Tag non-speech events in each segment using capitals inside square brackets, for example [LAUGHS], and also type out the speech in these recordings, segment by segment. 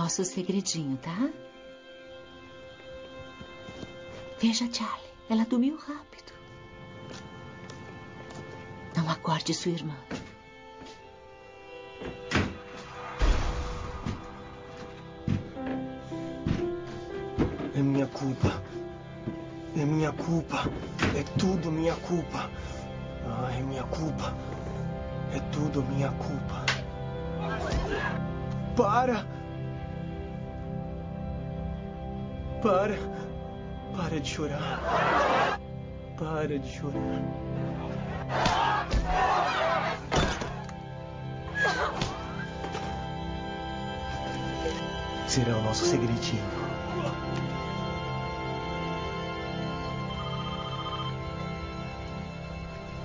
nosso segredinho, tá? Veja, Charlie, ela dormiu rápido. Não acorde sua irmã. É minha culpa. É minha culpa. É tudo minha culpa. Ah, é minha culpa. É tudo minha culpa. Para! Para! Para de chorar. Para de chorar. Será o nosso segredinho.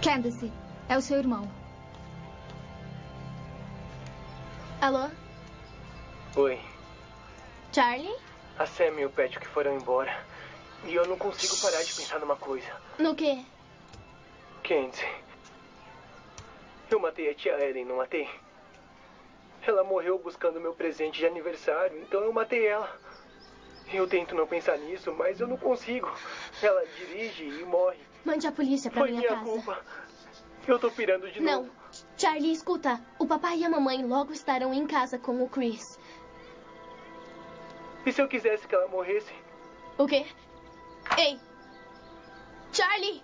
Candace, é o seu irmão. Sam e o Patrick foram embora. E eu não consigo parar de pensar numa coisa. No quê? Candice. Eu matei a tia Ellen, não matei? Ela morreu buscando meu presente de aniversário, então eu matei ela. Eu tento não pensar nisso, mas eu não consigo. Ela dirige e morre. Mande a polícia pra Foi minha, minha casa. culpa. Eu tô pirando de Não. novo. Charlie, escuta. O papai e a mamãe logo estarão em casa com o Chris. E se eu quisesse que ela morresse? O quê? Ei! Charlie!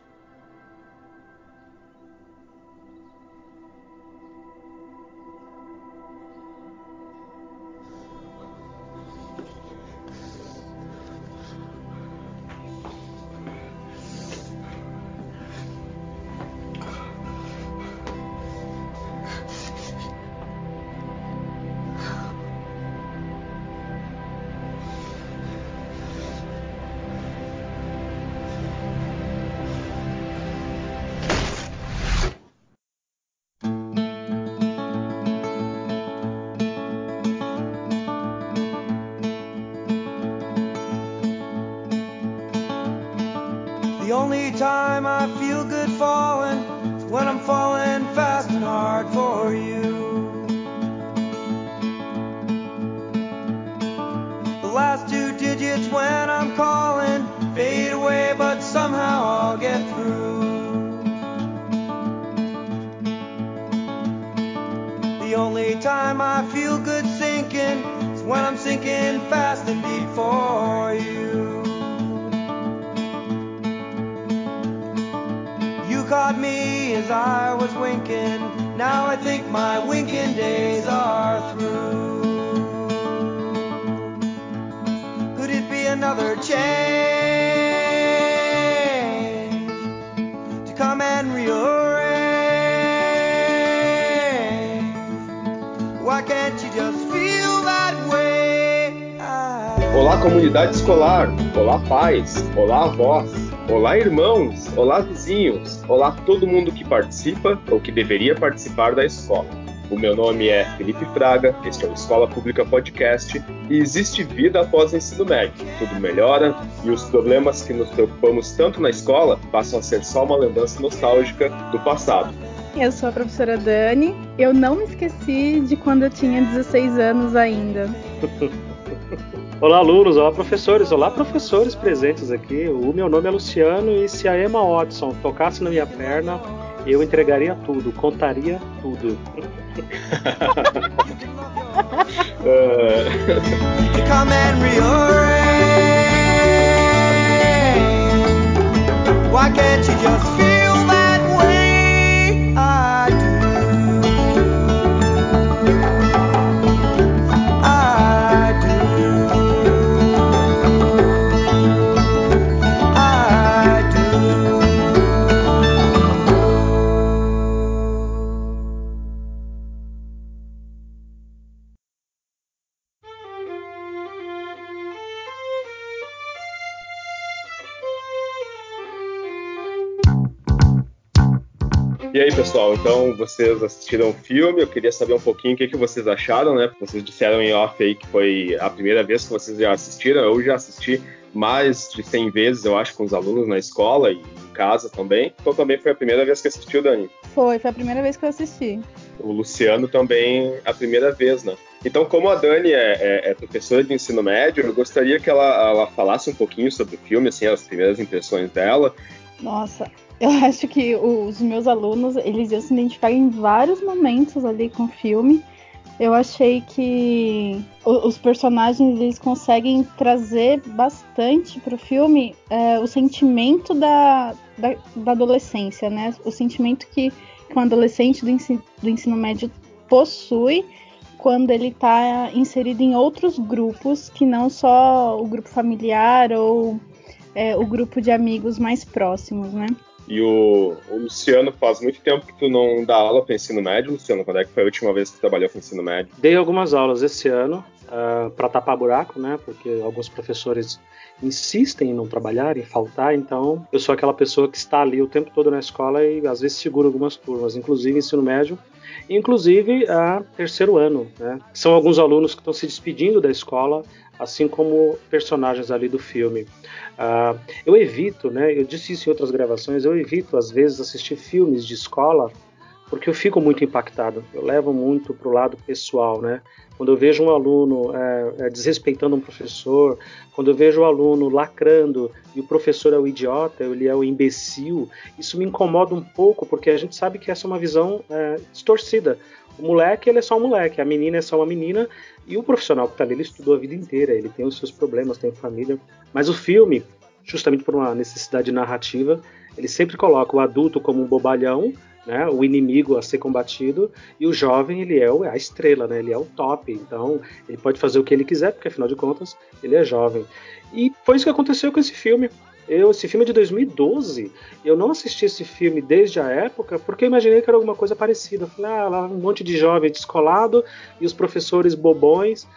Comunidade escolar. Olá, pais. Olá, avós. Olá, irmãos. Olá, vizinhos. Olá, todo mundo que participa ou que deveria participar da escola. O meu nome é Felipe Fraga, este é o Escola Pública Podcast e existe vida após o ensino médio. Tudo melhora e os problemas que nos preocupamos tanto na escola passam a ser só uma lembrança nostálgica do passado. Eu sou a professora Dani. Eu não me esqueci de quando eu tinha 16 anos ainda. [LAUGHS] Olá, alunos, olá, professores, olá, professores presentes aqui. O meu nome é Luciano e se a Emma Watson tocasse na minha perna, eu entregaria tudo, contaria tudo. Rearrange. [LAUGHS] Why can't you just feel pessoal, então vocês assistiram o filme, eu queria saber um pouquinho o que, que vocês acharam, né? Vocês disseram em off aí que foi a primeira vez que vocês já assistiram, eu já assisti mais de 100 vezes, eu acho, com os alunos na escola e em casa também. Então também foi a primeira vez que assistiu, Dani. Foi, foi a primeira vez que eu assisti. O Luciano também a primeira vez, né? Então, como a Dani é, é, é, professora de ensino médio, eu gostaria que ela, ela falasse um pouquinho sobre o filme, assim, as primeiras impressões dela. Nossa, eu [LAUGHS] acho que os meus alunos, eles iam se identificar em vários momentos ali com o filme. Eu achei que os personagens eles conseguem trazer bastante para o filme é, o sentimento da, da, da, adolescência, né? O sentimento que, que um adolescente do ensino, do ensino médio possui quando ele está inserido em outros grupos que não só o grupo familiar ou é, o grupo de amigos mais próximos, né? E o, o, Luciano, faz muito tempo que tu não dá aula para ensino médio, Luciano. Quando é que foi a última vez que tu trabalhou com ensino médio? Dei algumas aulas esse ano uh, ah, para tapar buraco, né? Porque alguns professores insistem em não trabalhar, em faltar. Então, eu sou aquela pessoa que está ali o tempo todo na escola e às vezes segura algumas turmas, inclusive ensino médio inclusive a terceiro ano. Né? São alguns alunos que estão se despedindo da escola, assim como personagens ali do filme. Uh, eu evito, né? Eu disse isso em outras gravações. Eu evito às vezes assistir filmes de escola porque eu fico muito impactado. Eu levo muito para o lado pessoal, né? Quando eu vejo um aluno é, é, desrespeitando um professor, quando eu vejo o aluno lacrando e o professor é o idiota, ele é o imbecil, isso me incomoda um pouco, porque a gente sabe que essa é uma visão é, distorcida. O moleque, ele é só um moleque, a menina é só uma menina, e o profissional que está ali, ele estudou a vida inteira, ele tem os seus problemas, tem família. Mas o filme, justamente por uma necessidade narrativa, ele sempre coloca o adulto como um bobalhão, né, o inimigo a ser combatido, e o jovem ele é a estrela, né, ele é o top, então ele pode fazer o que ele quiser, porque afinal de contas ele é jovem. E foi isso que aconteceu com esse filme. Eu, esse filme é de 2012, eu não assisti esse filme desde a época porque eu imaginei que era alguma coisa parecida. Eu falei, ah, lá um monte de jovem descolado e os professores bobões.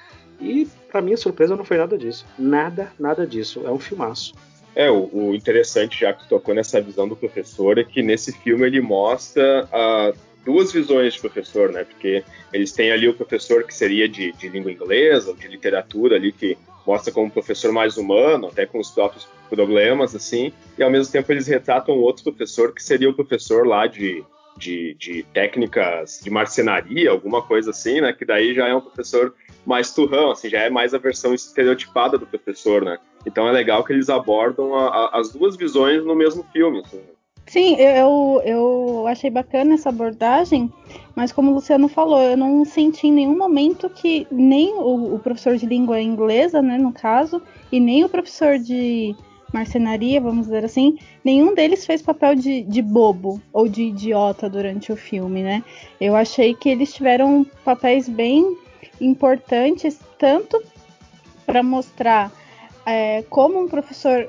E, para minha surpresa, não foi nada disso. Nada, nada disso. É um filmaço. É, o, o, interessante, já que tocou nessa visão do professor, é que nesse filme ele mostra uh, duas visões de professor, né? Porque eles têm ali o professor que seria de, de língua inglesa, de literatura ali, que mostra como um professor mais humano, até com os próprios problemas, assim, e ao mesmo tempo eles retratam outro professor que seria o professor lá de, de, de técnicas de marcenaria, alguma coisa assim, né? Que daí já é um professor mais turrão, assim, já é mais a versão estereotipada do professor, né? Então é legal que eles abordam a, a, as duas visões no mesmo filme. Assim. Sim, eu, eu achei bacana essa abordagem, mas como o Luciano falou, eu não senti em nenhum momento que nem o, o professor de língua inglesa, né, no caso, e nem o professor de marcenaria, vamos dizer assim, nenhum deles fez papel de, de bobo ou de idiota durante o filme, né? Eu achei que eles tiveram papéis bem importantes, tanto para mostrar é, como um professor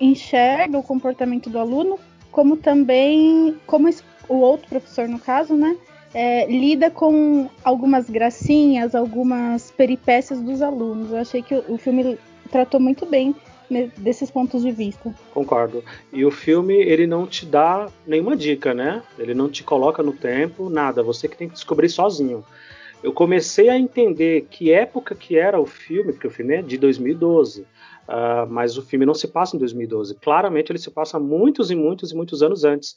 enxerga o comportamento do aluno, como também como o outro professor, no caso, né, é, lida com algumas gracinhas, algumas peripécias dos alunos. Eu achei que o, o filme tratou muito bem desses pontos de vista. Concordo. E o filme, ele não te dá nenhuma dica, né? Ele não te coloca no tempo, nada. Você que tem que descobrir sozinho. Eu comecei a entender que época que era o filme, porque o filme é de 2012. Uh, mas o filme não se passa em 2012. Claramente ele se passa muitos e muitos e muitos anos antes.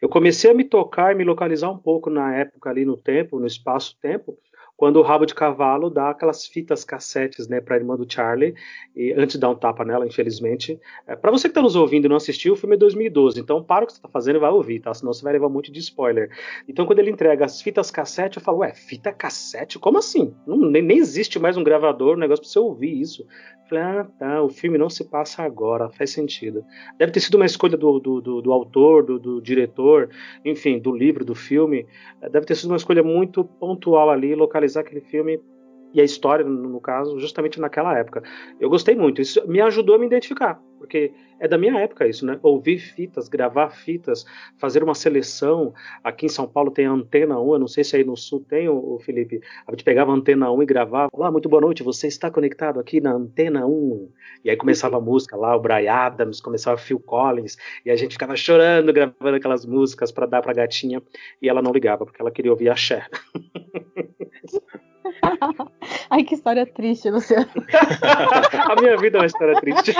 Eu comecei a me tocar e me localizar um pouco na época ali no tempo, no espaço-tempo, quando o rabo de cavalo dá aquelas fitas cassetes, né, para a irmã do Charlie, e antes de dar um tapa nela, infelizmente. É, para você que está nos ouvindo e não assistiu, o filme é 2012, então para o que você está fazendo e vai ouvir, tá? Senão você vai levar muito de spoiler. Então quando ele entrega as fitas cassete, eu falo, ué, fita cassete? Como assim? Não, nem, nem existe mais um gravador, um negócio para você ouvir isso. Falei, ah, tá, o filme não se passa agora, faz sentido. Deve ter sido uma escolha do, do, do, do autor, do, do, diretor, enfim, do livro, do filme. Deve ter sido uma escolha muito pontual ali, localizar aquele filme e a história, no caso, justamente naquela época. Eu gostei muito, isso me ajudou a me identificar, porque é da minha época isso, né? Ouvir fitas, gravar fitas, fazer uma seleção. Aqui em São Paulo tem a Antena 1, eu não sei se aí no Sul tem, o Felipe. A gente pegava a Antena 1 e gravava. Olá, muito boa noite, você está conectado aqui na Antena 1. E aí começava a música lá, o Brian Adams, começava Phil Collins, e a gente ficava chorando, gravando aquelas músicas para dar pra gatinha, e ela não ligava, porque ela queria ouvir a Cher. [LAUGHS] [LAUGHS] Ai, que história triste, Luciano. [LAUGHS] a minha vida é uma história triste.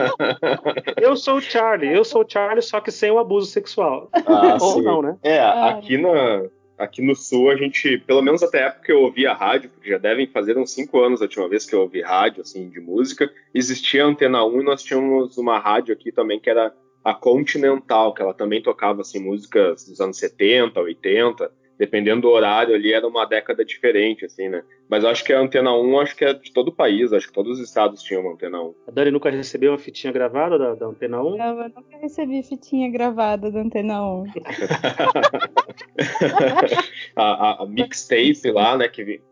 [LAUGHS] eu sou o Charlie, eu sou o Charlie, só que sem o abuso sexual. Ah, Ou sim. não, né? É, aqui na, aqui no sul a gente, pelo menos até a época que eu ouvia rádio, porque já devem fazer uns cinco anos a última vez que eu ouvi rádio, assim, de música, existia a Antena 1 e nós tínhamos uma rádio aqui também que era a Continental, que ela também tocava, assim, músicas dos anos 70, 80, dependendo do horário ali, era uma década diferente, assim, né? Mas acho que a Antena 1, acho que é de todo o país, acho que todos os estados tinham uma Antena 1. A Dani nunca recebeu uma fitinha gravada da, da Antena 1? Não, eu nunca recebi fitinha gravada da Antena 1. [LAUGHS] a, a, a mixtape lá, né, que,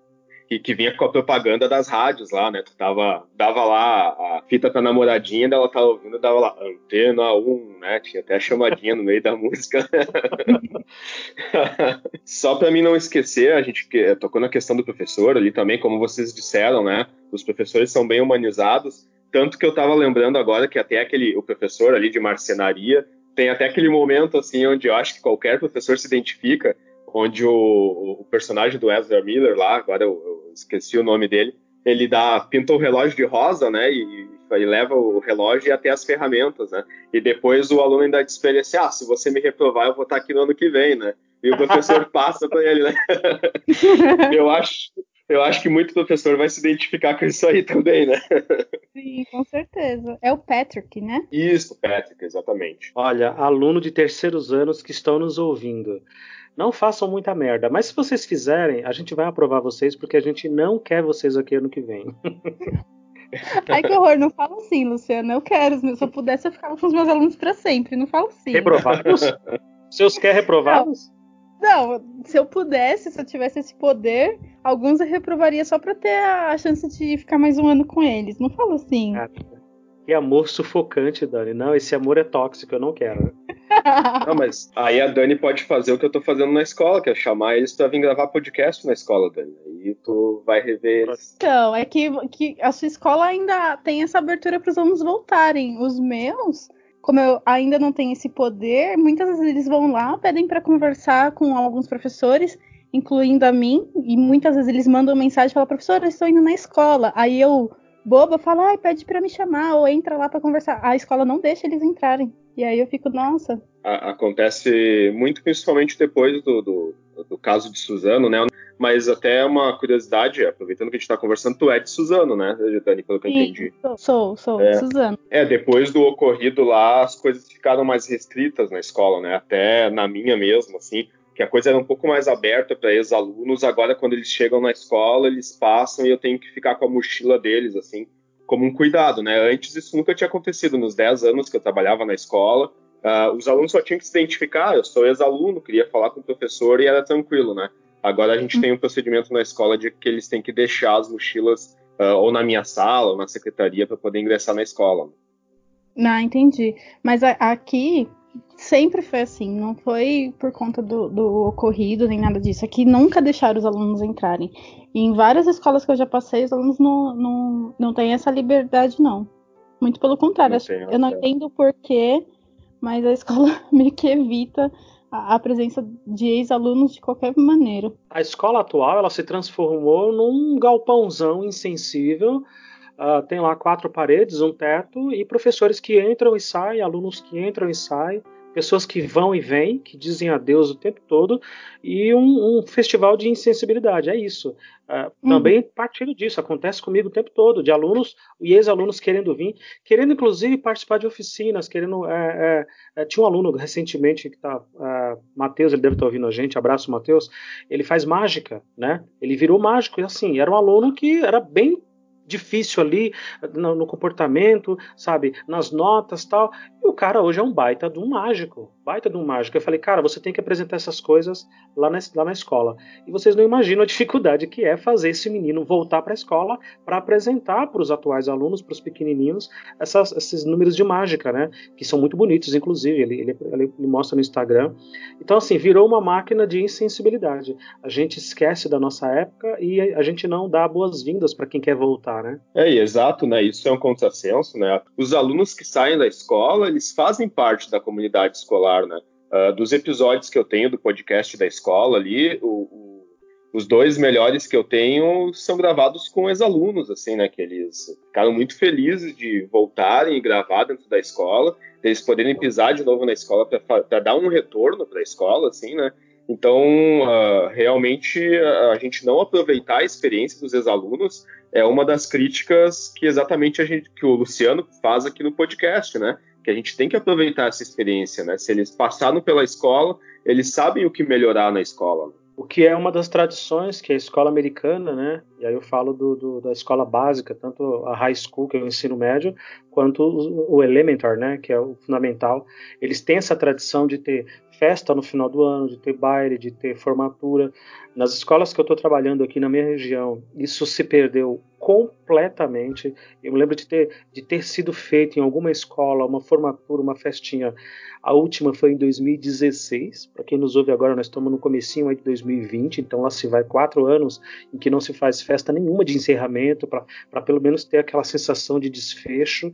que, que, vinha com a propaganda das rádios lá, né? Tu tava, dava lá a fita com a namoradinha, ela tava ouvindo, dava lá, Antena 1, né? Tinha até a chamadinha no meio da [LAUGHS] música. [LAUGHS] Só para mim não esquecer, a gente tocou na questão do professor ali também, como vocês disseram, né? Os professores são bem humanizados, tanto que eu tava lembrando agora que até aquele, o professor ali de marcenaria, tem até aquele momento assim onde eu acho que qualquer professor se identifica, onde o, o personagem do Ezra Miller lá, agora eu, eu, esqueci o nome dele, ele dá pinta o relógio de rosa, né, e, e leva o relógio e até as ferramentas, né, e depois o aluno ainda diz para ele assim, ah, se você me reprovar eu vou estar aqui no ano que vem, né, e o professor [LAUGHS] passa para ele, né, [LAUGHS] eu acho eu acho que muito professor vai se identificar com isso aí também, né? Sim, com certeza. É o Patrick, né? Isso, Patrick, exatamente. Olha, aluno de terceiros anos que estão nos ouvindo. Não façam muita merda. Mas se vocês fizerem, a gente vai aprovar vocês porque a gente não quer vocês aqui ano que vem. [LAUGHS] Ai, que horror. Não fala assim, Luciana. Eu quero. Se eu pudesse, eu ficava com os meus alunos para sempre. Não fala assim. Reprovados? [LAUGHS] Seus quer reprovados? Não. não, se eu pudesse, se eu tivesse esse poder, alguns eu reprovaria só pra ter a chance de ficar mais um ano com eles. Não fala assim. Ah, que amor sufocante, Dani. Não, esse amor é tóxico, eu não quero. [LAUGHS] Não, mas aí a Dani pode fazer o que eu tô fazendo na escola, que é chamar eles pra vir gravar podcast na escola, Dani. Aí tu vai rever eles. Então, é que, que a sua escola ainda tem essa abertura para os alunos voltarem. Os meus, como eu ainda não tenho esse poder, muitas vezes eles vão lá, pedem para conversar com alguns professores, incluindo a mim, e muitas vezes eles mandam mensagem e falam, professora, estou indo na escola. Aí eu boba fala, ai, pede para me chamar, ou entra lá para conversar. A escola não deixa eles entrarem. E aí eu fico, nossa. Acontece muito, principalmente depois do, do, do, caso de Suzano, né? Mas até uma curiosidade, aproveitando que a gente está conversando, tu é de Suzano, né, Dani, pelo que eu entendi. Sou, sou, é, Suzano. É, depois do ocorrido lá, as coisas ficaram mais restritas na escola, né? Até na minha mesmo, assim que a coisa era um pouco mais aberta para ex-alunos. Agora, quando eles chegam na escola, eles passam e eu tenho que ficar com a mochila deles, assim, como um cuidado, né? Antes isso nunca tinha acontecido. Nos 10 anos que eu trabalhava na escola, uh, os alunos só tinham que se identificar. Eu sou ex-aluno, queria falar com o professor e era tranquilo, né? Agora a gente uhum. tem um procedimento na escola de que eles têm que deixar as mochilas uh, ou na minha sala ou na secretaria para poder ingressar na escola. Não, entendi. Mas a, aqui, sempre foi assim, não foi por conta do, do, ocorrido nem nada disso. Aqui nunca deixaram os alunos entrarem. E em várias escolas que eu já passei, os alunos não, não, não têm essa liberdade, não. Muito pelo contrário. Não tem, eu não entendo o porquê, mas a escola [LAUGHS] meio que evita a, a presença de ex-alunos de qualquer maneira. A escola atual ela se transformou num galpãozão insensível. Uh, tem lá quatro paredes, um teto e professores que entram e saem, alunos que entram e saem pessoas que vão e vêm, que dizem adeus o tempo todo, e um, um festival de insensibilidade. É isso. Uh, uhum. Também partilho disso, acontece comigo o tempo todo, de alunos e ex-alunos querendo vir, querendo inclusive participar de oficinas, querendo. É, é, é, tinha um aluno recentemente que está. É, Matheus, ele deve estar ouvindo a gente, abraço Matheus, ele faz mágica, né? Ele virou mágico, e assim, era um aluno que era bem difícil ali no, no, comportamento, sabe, nas notas tal. E o cara hoje é um baita de um mágico, baita de um mágico. Eu falei, cara, você tem que apresentar essas coisas lá na, lá na escola. E vocês não imaginam a [LAUGHS] dificuldade que é fazer esse menino voltar para a escola para apresentar para os atuais alunos, para os pequenininhos, essas, esses números de mágica, né? Que são muito bonitos, inclusive. Ele, ele, ele mostra no Instagram. Então, assim, virou uma máquina de insensibilidade. A gente esquece da nossa época e a gente não dá boas-vindas para quem quer voltar né? É, exato, né? Isso é um contrassenso, né? Os alunos que saem da escola, eles fazem parte da comunidade escolar, né? Uh, dos episódios que eu tenho do podcast da escola ali, o, o, os dois melhores que eu tenho são gravados com ex-alunos, assim, né? Que eles ficaram muito felizes de voltarem e gravar dentro da escola, eles poderem pisar de novo na escola para dar um retorno para a escola, assim, né? Então, uh, realmente, a gente não aproveitar a experiência dos ex-alunos é uma das críticas que exatamente a gente, que o Luciano faz aqui no podcast, né? Que a gente tem que aproveitar essa experiência, né? Se eles passaram pela escola, eles sabem o que melhorar na escola. O que é uma das tradições que a escola americana, né? E aí eu falo do, do, da escola básica, tanto a high school, que é o ensino médio, quanto o, elementar, né? Que é o fundamental. Eles têm essa tradição de ter festa no final do ano, de ter baile, de ter formatura. Nas escolas que eu estou trabalhando aqui na minha região, isso se perdeu completamente. Eu me lembro de ter, de ter sido feito em alguma escola uma formatura, uma festinha. A última foi em 2016. Para quem nos ouve agora, nós estamos no comecinho de 2020, então lá se vai quatro anos em que não se faz festa nenhuma de encerramento, para pelo menos ter aquela sensação de desfecho.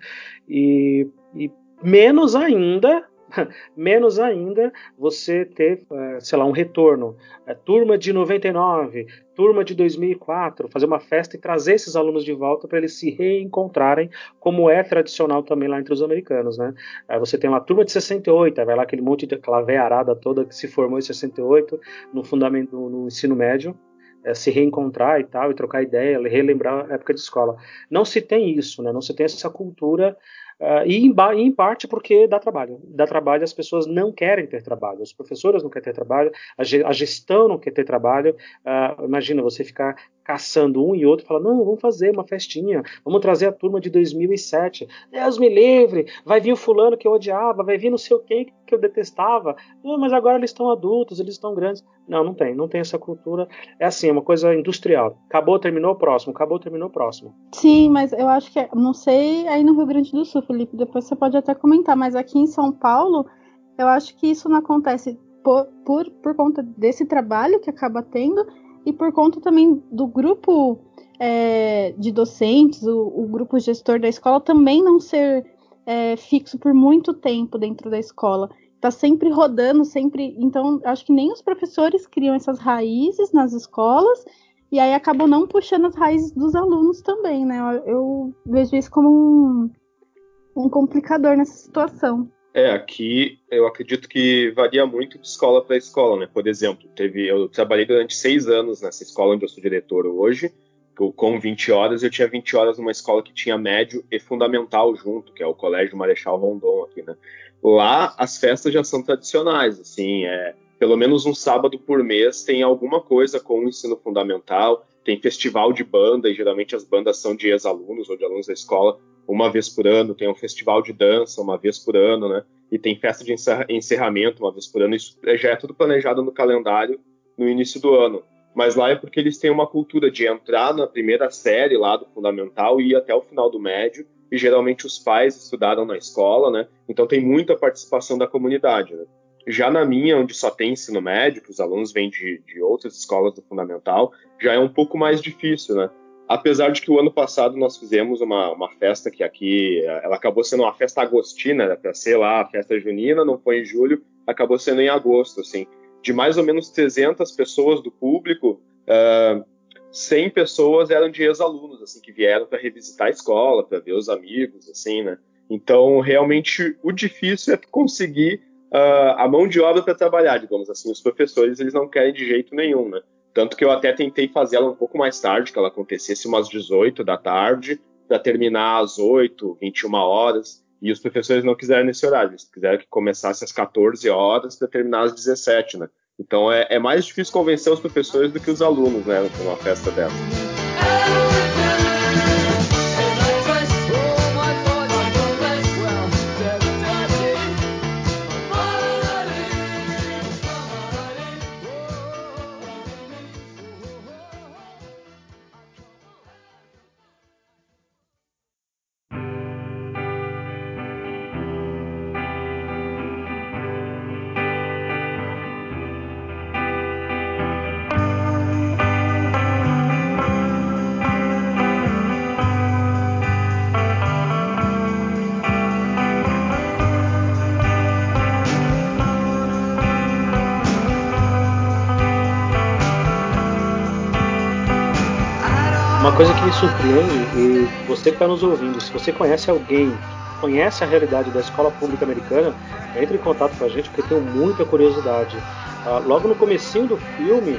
E, e menos ainda [LAUGHS] menos ainda você ter, eh, sei lá, um retorno. É, turma de 99, turma de 2004, fazer uma festa e trazer esses alunos de volta para eles se reencontrarem, como é tradicional também lá entre os americanos, né? Aí você tem uma turma de 68, vai lá aquele monte de aquela arada toda que se formou em 68 no fundamento no ensino médio, é, se reencontrar e tal, e trocar ideia, relembrar a época de escola. Não se tem isso, né? Não se tem essa cultura Uh, e, em, em, parte porque dá trabalho. Dá trabalho, as pessoas não querem ter trabalho, os professores não querem ter trabalho, a, a gestão não quer ter trabalho. Uh, imagina você ficar caçando um e outro, fala, não, vamos fazer uma festinha, vamos trazer a turma de 2007. Deus me livre, vai vir o fulano que eu odiava, vai vir não sei quem que eu detestava. Não, mas agora eles estão adultos, eles estão grandes. Não, não tem, não tem essa cultura. É assim, é uma coisa industrial. Acabou, terminou, próximo. Acabou, terminou, próximo. Sim, mas eu acho que, não sei aí no Rio Grande do Sul, Felipe, depois você pode até comentar, mas aqui em São Paulo, eu acho que isso não acontece por, por, por conta desse trabalho que acaba tendo e por conta também do grupo é, de docentes, o, o, grupo gestor da escola também não ser é, fixo por muito tempo dentro da escola. Está sempre rodando, sempre. Então, acho que nem os professores criam essas raízes nas escolas e aí acabam não puxando as raízes dos alunos também, né? Eu, eu vejo isso como um, um complicador nessa situação. É, aqui eu acredito que varia muito de escola para escola, né? Por exemplo, teve, eu trabalhei durante seis anos nessa escola onde eu sou diretor hoje, com 20 horas, eu tinha 20 horas numa escola que tinha médio e fundamental junto, que é o Colégio Marechal Rondon aqui, né? Lá as festas já são tradicionais, assim, é pelo menos um sábado por mês tem alguma coisa com o ensino fundamental, tem festival de banda, e geralmente as bandas são de ex-alunos ou de alunos da escola, uma vez por ano, tem um festival de dança uma vez por ano, né? E tem festa de encerramento uma vez por ano. Isso já é tudo planejado no calendário no início do ano. Mas lá é porque eles têm uma cultura de entrar na primeira série lá do fundamental e ir até o final do médio. E geralmente os pais estudaram na escola, né? Então tem muita participação da comunidade. Né? Já na minha, onde só tem ensino médio, que os alunos vêm de, de outras escolas do fundamental, já é um pouco mais difícil, né? Apesar de que o ano passado nós fizemos uma, uma festa que aqui, ela acabou sendo uma festa agostina, né, para ser lá a festa junina, não foi em julho, acabou sendo em agosto, assim. De mais ou menos 300 pessoas do público, uh, 100 pessoas eram de ex-alunos, assim, que vieram para revisitar a escola, para ver os amigos, assim, né. Então, realmente, o difícil é conseguir uh, a mão de obra para trabalhar, digamos assim. Os professores, eles não querem de jeito nenhum, né. Tanto que eu até tentei fazer ela um pouco mais tarde, que ela acontecesse umas 18 da tarde, para terminar às 8, 21 horas. E os professores não quiseram nesse horário, eles quiseram que começasse às 14 horas para terminar às 17, né? Então é, é, mais difícil convencer os professores do que os alunos, né, numa festa dessa. Coisa que me surpreende, e você que está nos ouvindo, se você conhece alguém, conhece a realidade da escola pública americana, entre em contato com a gente porque tenho muita curiosidade. Ah, logo no comecinho do filme,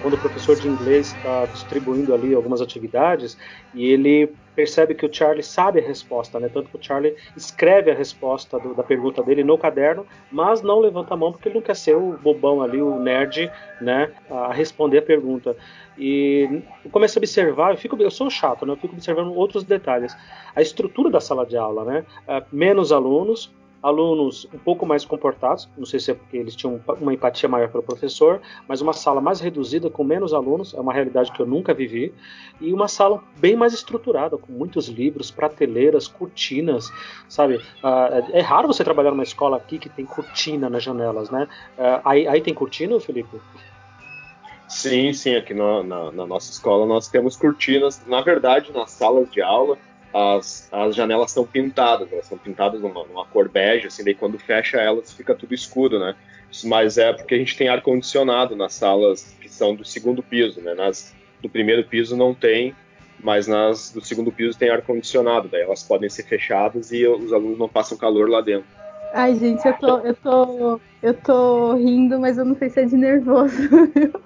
quando o professor de inglês está distribuindo ali algumas atividades e ele percebe que o Charlie sabe a resposta, né? Tanto que o Charlie escreve a resposta do, da pergunta dele no caderno, mas não levanta a mão porque ele não quer ser o bobão ali, o nerd, né? A responder a pergunta. E eu começo a observar, eu, fico, eu sou chato, né? Eu fico observando outros detalhes. A estrutura da sala de aula, né? É, menos alunos, alunos um pouco mais comportados, não sei se é porque eles tinham uma empatia maior pelo professor, mas uma sala mais reduzida, com menos alunos, é uma realidade que eu nunca vivi, e uma sala bem mais estruturada, com muitos livros, prateleiras, cortinas, sabe? Uh, é raro você trabalhar numa escola aqui que tem cortina nas janelas, né? Uh, aí, aí tem cortina, Felipe? Sim, sim, aqui no, na, na nossa escola nós temos cortinas, na verdade, nas salas de aula, as, as janelas são pintadas, elas são pintadas numa, numa, cor bege, assim, daí quando fecha elas fica tudo escuro, né? Mas é porque a gente tem ar-condicionado nas salas que são do segundo piso, né? Nas do primeiro piso não tem, mas nas do segundo piso tem ar-condicionado, daí elas podem ser fechadas e os alunos não passam calor lá dentro. Ai, gente, eu tô, eu tô, eu tô rindo, mas eu não sei se é de nervoso. [LAUGHS]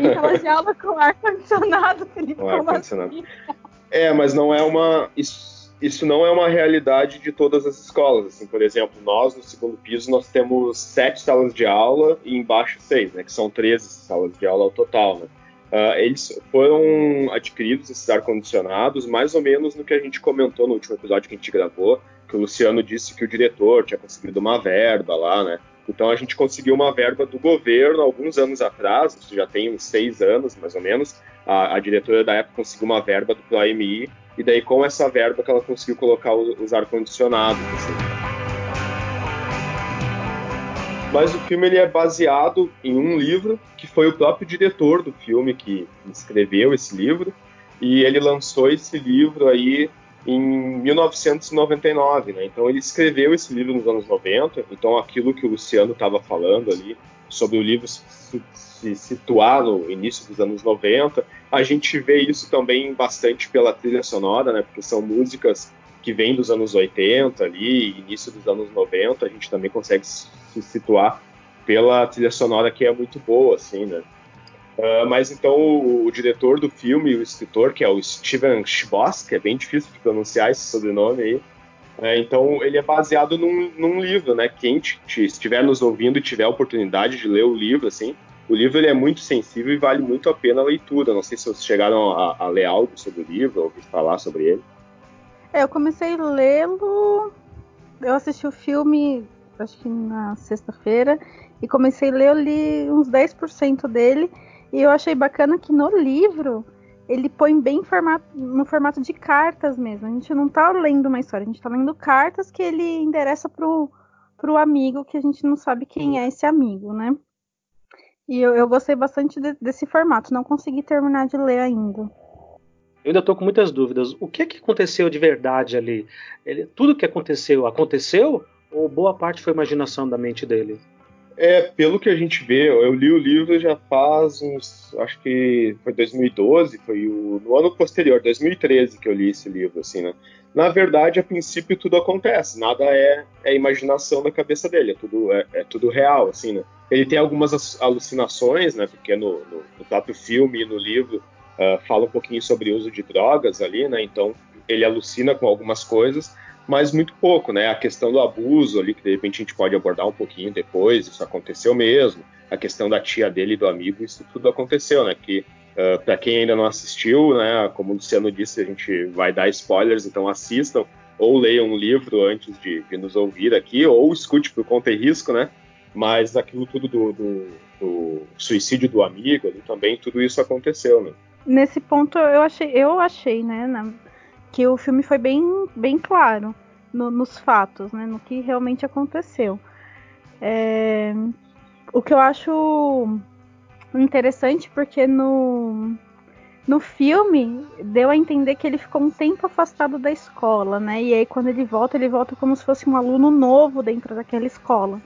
em sala de aula com ar-condicionado, Felipe. Com ar-condicionado. Assim? É, mas não é uma. Isso, isso não é uma realidade de todas as escolas. Assim, por exemplo, nós no segundo piso nós temos sete salas de aula e embaixo seis, né? Que são 13 salas de aula ao total, né? Uh, eles foram adquiridos, esses ar-condicionados, mais ou menos no que a gente comentou no último episódio que a gente gravou, que o Luciano disse que o diretor tinha conseguido uma verba lá, né? Então a gente conseguiu uma verba do governo alguns anos atrás, isso já tem uns seis anos mais ou menos. A, a diretora da época conseguiu uma verba do AMI, e daí com essa verba que ela conseguiu colocar os, os ar-condicionados. Assim. Mas o filme ele é baseado em um livro que foi o próprio diretor do filme que escreveu esse livro, e ele lançou esse livro aí em 1999, né? Então ele escreveu esse livro nos anos 90, então aquilo que o Luciano estava falando ali sobre o livro se, situar no início dos anos 90, a gente vê isso também bastante pela trilha sonora, né? Porque são músicas que vêm dos anos 80 ali, início dos anos 90, a gente também consegue se situar pela trilha sonora que é muito boa, assim, né? Uh, mas então o, o, diretor do filme, o escritor, que é o Steven Schboss, que é bem difícil de pronunciar esse sobrenome aí, é, então ele é baseado num, num livro, né? Quem estiver nos ouvindo e tiver a oportunidade de ler o livro, assim, o livro ele é muito sensível e vale muito a pena a leitura. Não sei se vocês chegaram a, a ler algo sobre o livro, ou falar sobre ele. É, eu comecei a lê-lo. Eu assisti o filme, acho que na sexta-feira, e comecei a ler, eu li uns 10% dele. E eu achei bacana que no livro ele põe bem formato, no formato de cartas mesmo. A gente não tá lendo uma história, a gente tá lendo cartas que ele endereça pro, pro amigo, que a gente não sabe quem é esse amigo, né? E eu, eu gostei bastante de, desse formato, não consegui terminar de ler ainda. Eu ainda tô com muitas dúvidas. O que, que aconteceu de verdade ali? Ele, tudo que aconteceu, aconteceu? Ou boa parte foi imaginação da mente dele? É, pelo que a gente vê, eu li o livro já faz uns, acho que foi 2012, foi o, no ano posterior, 2013 que eu li esse livro, assim, né? Na verdade, a princípio tudo acontece, nada é, é imaginação da cabeça dele, é tudo, é, é tudo real, assim, né? Ele tem algumas alucinações, né? Porque no, no, no próprio filme e no livro uh, fala um pouquinho sobre o uso de drogas ali, né? Então ele alucina com algumas coisas, mas muito pouco, né? A questão do abuso ali, que de repente a gente pode abordar um pouquinho depois, isso aconteceu mesmo. A questão da tia dele e do amigo, isso tudo aconteceu, né? Que uh, para quem ainda não assistiu, né? Como o Luciano disse, a gente vai dar spoilers, então assistam ou leiam um livro antes de, de nos ouvir aqui, ou escute por conta e risco, né? Mas aquilo tudo do, do, do suicídio do amigo ali também, tudo isso aconteceu, né? Nesse ponto eu achei, eu achei, né? Na que o filme foi bem, bem claro no, nos fatos, né, no que realmente aconteceu. É, o que eu acho interessante porque no, no filme deu a entender que ele ficou um tempo afastado da escola, né? E aí quando ele volta, ele volta como se fosse um aluno novo dentro daquela escola.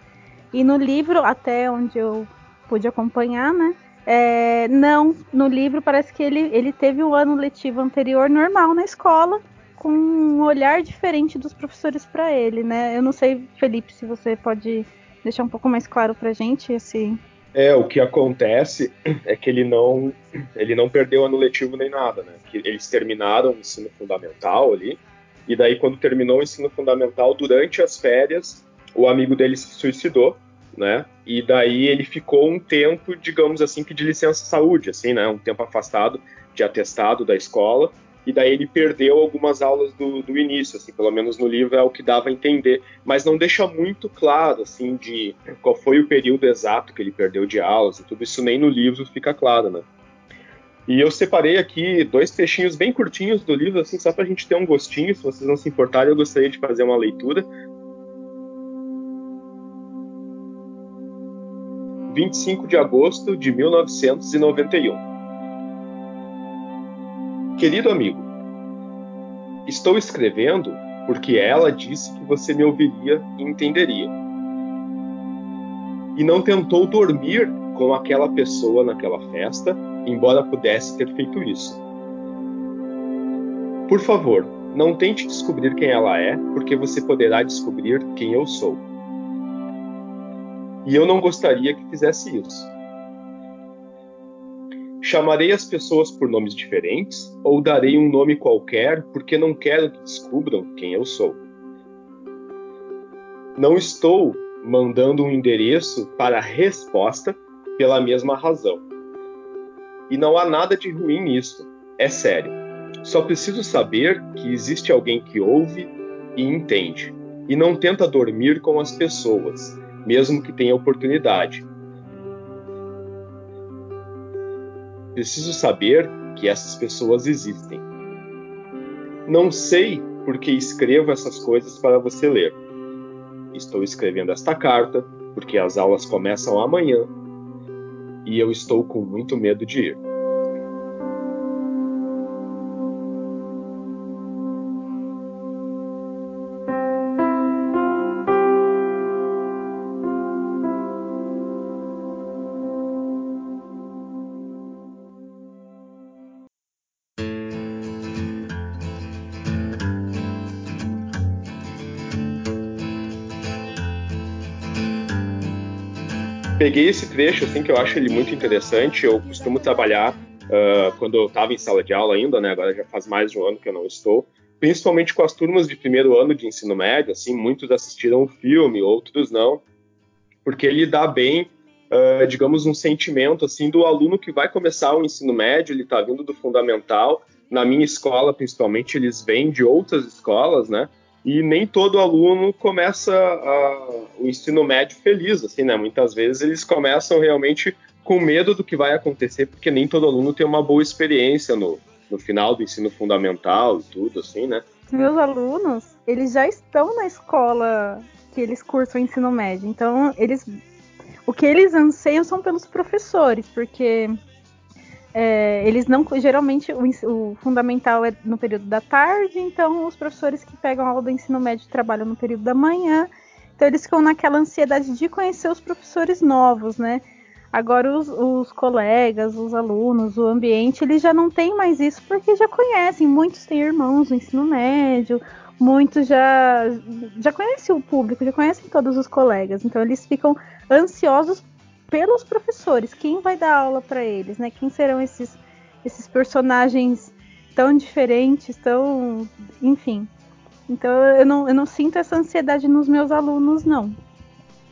E no livro, até onde eu pude acompanhar, né? É, não, no livro parece que ele, ele teve o ano letivo anterior normal na escola, com um olhar diferente dos professores para ele, né? Eu não sei, Felipe, se você pode deixar um pouco mais claro pra gente esse, É, o que acontece é que ele não, ele não perdeu ano letivo nem nada, né? Que eles terminaram o ensino fundamental ali, e daí quando terminou o ensino fundamental, durante as férias, o amigo dele se suicidou, né? E daí ele ficou um tempo, digamos assim, que de licença saúde, assim, né? Um tempo afastado de atestado da escola, e daí ele perdeu algumas aulas do, do, início, assim, pelo menos no livro é o que dava a entender, mas não deixa muito claro, assim, de qual foi o período exato que ele perdeu de aulas e tudo isso nem no livro fica claro, né? E eu separei aqui dois textinhos bem curtinhos do livro, assim, só para a gente ter um gostinho, se vocês não se importarem, eu gostaria de fazer uma leitura. 25 de agosto de 1991 Querido amigo, estou escrevendo porque ela disse que você me ouviria e entenderia. E não tentou dormir com aquela pessoa naquela festa, embora pudesse ter feito isso. Por favor, não tente descobrir quem ela é, porque você poderá descobrir quem eu sou. E eu não gostaria que fizesse isso. Chamarei as pessoas por nomes diferentes ou darei um nome qualquer porque não quero que descubram quem eu sou. Não estou mandando um endereço para resposta pela mesma razão. E não há nada de ruim nisso, é sério. Só preciso saber que existe alguém que ouve e entende, e não tenta dormir com as pessoas, mesmo que tenha oportunidade Preciso saber que essas pessoas existem. Não sei por que escrevo essas coisas para você ler. Estou escrevendo esta carta porque as aulas começam amanhã e eu estou com muito medo de ir. Peguei esse trecho, assim, que eu acho ele muito interessante. Eu costumo trabalhar uh, quando eu estava em sala de aula ainda, né? Agora já faz mais de um ano que eu não estou. Principalmente com as turmas de primeiro ano de ensino médio, assim, muitos assistiram o filme, outros não, porque ele dá bem, uh, digamos, um sentimento, assim, do aluno que vai começar o ensino médio, ele está vindo do fundamental. Na minha escola, principalmente, eles vêm de outras escolas, né? E nem todo aluno começa a, o ensino médio feliz, assim, né? Muitas vezes eles começam realmente com medo do que vai acontecer, porque nem todo aluno tem uma boa experiência no, no final do ensino fundamental e tudo, assim, né? Meus alunos, eles já estão na escola que eles cursam o ensino médio, então eles o que eles anseiam são pelos professores, porque é, eles não. Geralmente o, o, fundamental é no período da tarde, então os professores que pegam aula do ensino médio trabalham no período da manhã. Então eles ficam naquela ansiedade de conhecer os professores novos, né? Agora os, os colegas, os alunos, o ambiente, eles já não têm mais isso porque já conhecem. Muitos têm irmãos no ensino médio, muitos já já conhecem o público, já conhecem todos os colegas. Então eles ficam ansiosos pelos professores. Quem vai dar aula para eles, né? Quem serão esses, esses personagens tão diferentes, tão. Enfim. Então eu não, eu não sinto essa ansiedade nos meus alunos, não.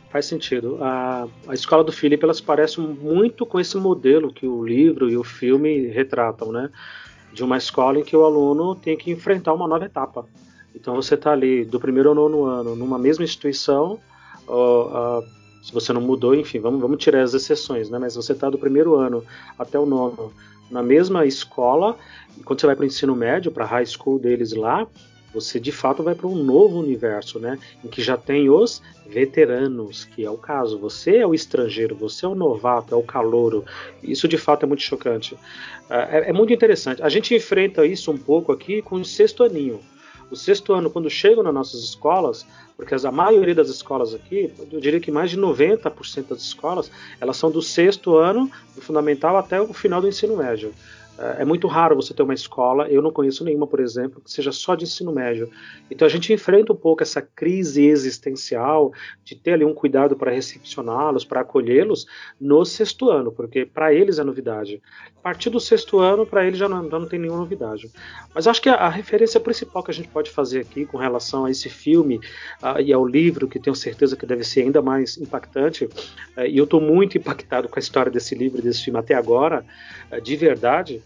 Faz sentido. A, a escola do Felipe elas parecem muito com esse modelo que o livro e o filme retratam, né? De uma escola em que o aluno tem que enfrentar uma nova etapa. Então você está ali do primeiro ao nono ano numa mesma instituição, uh, se você não mudou, enfim, vamos, vamos tirar as exceções, né? Mas você está do primeiro ano até o nono na mesma escola, e quando você vai para o ensino médio, para a high school deles lá, você de fato vai para um novo universo, né? Em que já tem os veteranos, que é o caso. Você é o estrangeiro, você é o novato, é o calouro. Isso de fato é muito chocante. É, é muito interessante. A gente enfrenta isso um pouco aqui com o sexto aninho. O sexto ano, quando chegam nas nossas escolas, porque a maioria das escolas aqui, eu diria que mais de 90% das escolas, elas são do sexto ano do fundamental até o final do ensino médio. É, é muito raro você ter uma escola, eu não conheço nenhuma, por exemplo, que seja só de ensino médio. Então a gente enfrenta um pouco essa crise existencial de ter ali um cuidado para recepcioná-los, para acolhê-los no sexto ano, porque para eles é novidade. A partir do sexto ano, para eles já não, já não tem nenhuma novidade. Mas acho que a, a, referência principal que a gente pode fazer aqui com relação a esse filme uh, e ao livro, que tenho certeza que deve ser ainda mais impactante, uh, e eu estou muito [LAUGHS] impactado com a história desse livro e desse filme até agora, uh, de verdade,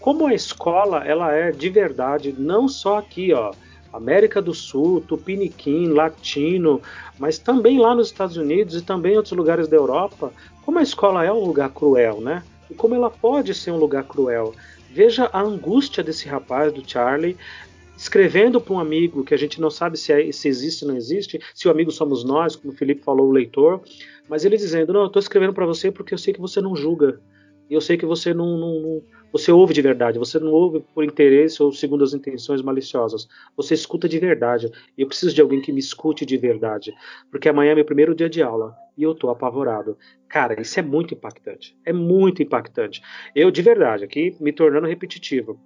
como a escola ela é de verdade, não só aqui, ó, América do Sul, Tupiniquim, Latino, mas também lá nos Estados Unidos e também em outros lugares da Europa, como a escola é um lugar cruel, né? E como ela pode ser um lugar cruel. Veja a angústia desse rapaz, do Charlie, escrevendo para um amigo que a gente não sabe se, é, se existe ou não existe, se o amigo somos nós, como o Felipe falou, o leitor, mas ele dizendo: Não, eu estou escrevendo para você porque eu sei que você não julga. E eu sei que você não, não, não, você ouve de verdade, você não ouve por interesse ou segundo as intenções maliciosas. Você escuta de verdade. E eu preciso de alguém que me escute de verdade. Porque amanhã é meu primeiro dia de aula e eu tô apavorado. Cara, isso é muito impactante. É muito impactante. Eu, de verdade, aqui me tornando repetitivo.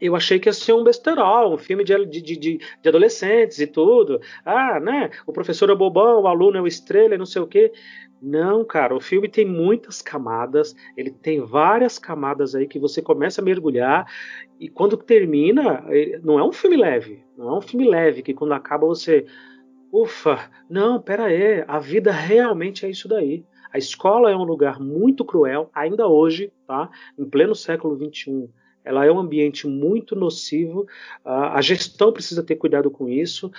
Eu achei que ia ser um besterol, um filme de, de, de, de, adolescentes e tudo. Ah, né? O professor é bobão, o aluno é o estrela, não sei o quê. Não, cara, o filme tem muitas camadas, ele tem várias camadas aí que você começa a mergulhar e quando termina, não é um filme leve, não é um filme leve que quando acaba você, ufa, não, pera aí, a vida realmente é isso daí. A escola é um lugar muito cruel, ainda hoje, tá? Em pleno século XXI, ela é um ambiente muito nocivo, a gestão precisa ter cuidado com isso,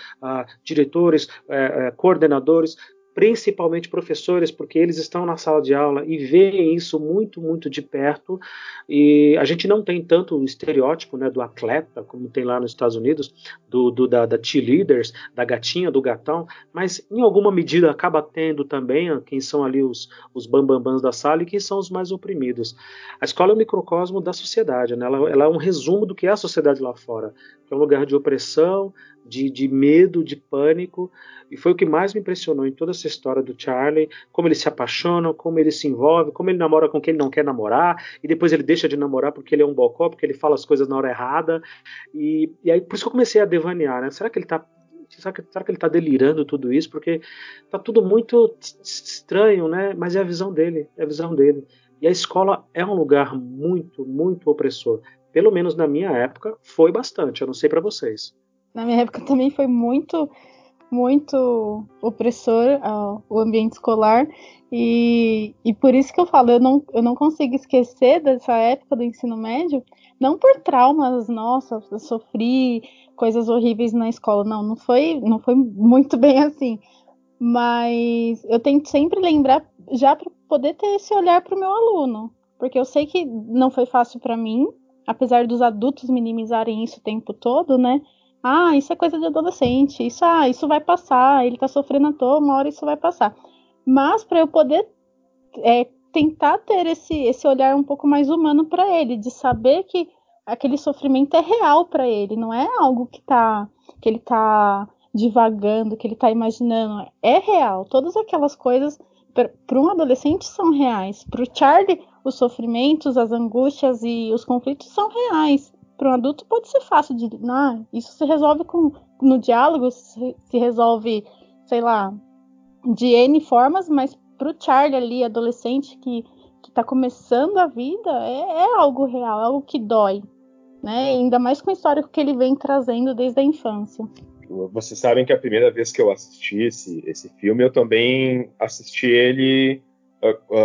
diretores, é, é, coordenadores principalmente professores, porque eles estão na sala de aula e veem isso muito, muito de perto. E a gente não tem tanto o estereótipo né, do atleta, como tem lá nos Estados Unidos, do, do da, da cheerleaders, da gatinha, do gatão, mas em alguma medida acaba tendo também quem são ali os, os bambambãs da sala e quem são os mais oprimidos. A escola é um microcosmo da sociedade, né? ela, ela é um resumo do que é a sociedade lá fora. É um lugar de opressão, de, de medo, de pânico, e foi o que mais me impressionou em toda essa história do Charlie, como ele se apaixona, como ele se envolve, como ele namora com quem ele não quer namorar, e depois ele deixa de namorar porque ele é um bocó, porque ele fala as coisas na hora errada, e, e aí por isso que eu comecei a devanear, né? Será que ele está Será que, será que ele está delirando tudo isso? Porque está tudo muito estranho, né? Mas é a visão dele, é a visão dele. E a escola é um lugar muito, muito opressor. Pelo menos na minha época, foi bastante. Eu não sei para vocês na minha época também foi muito, muito opressor o ambiente escolar. E, e por isso que eu falo, eu não, eu não consigo esquecer dessa época do ensino médio, não por traumas, nossa, eu sofri coisas horríveis na escola. Não, não foi, não foi muito bem assim. Mas eu tento sempre lembrar já para poder ter esse olhar para o meu aluno, porque eu sei que não foi fácil para mim, apesar dos adultos minimizarem isso o tempo todo, né? Ah, isso é coisa de adolescente. Isso, ah, isso vai passar. Ele tá sofrendo à toa, uma hora isso vai passar. Mas para eu poder é, tentar ter esse, esse olhar um pouco mais humano para ele, de saber que aquele sofrimento é real para ele, não é algo que tá que ele tá divagando, que ele tá imaginando, é real. Todas aquelas coisas para um adolescente são reais. Para o Charlie, os sofrimentos, as angústias e os conflitos são reais para um adulto pode ser fácil de. Ah, isso se resolve com, no diálogo, se, se resolve, sei lá, de N formas, mas para o Charlie ali, adolescente que está começando a vida, é, é, algo real, é algo que dói. Né? Ainda mais com a história que ele vem trazendo desde a infância. Vocês sabem que a primeira vez que eu assisti esse, esse filme, eu também assisti ele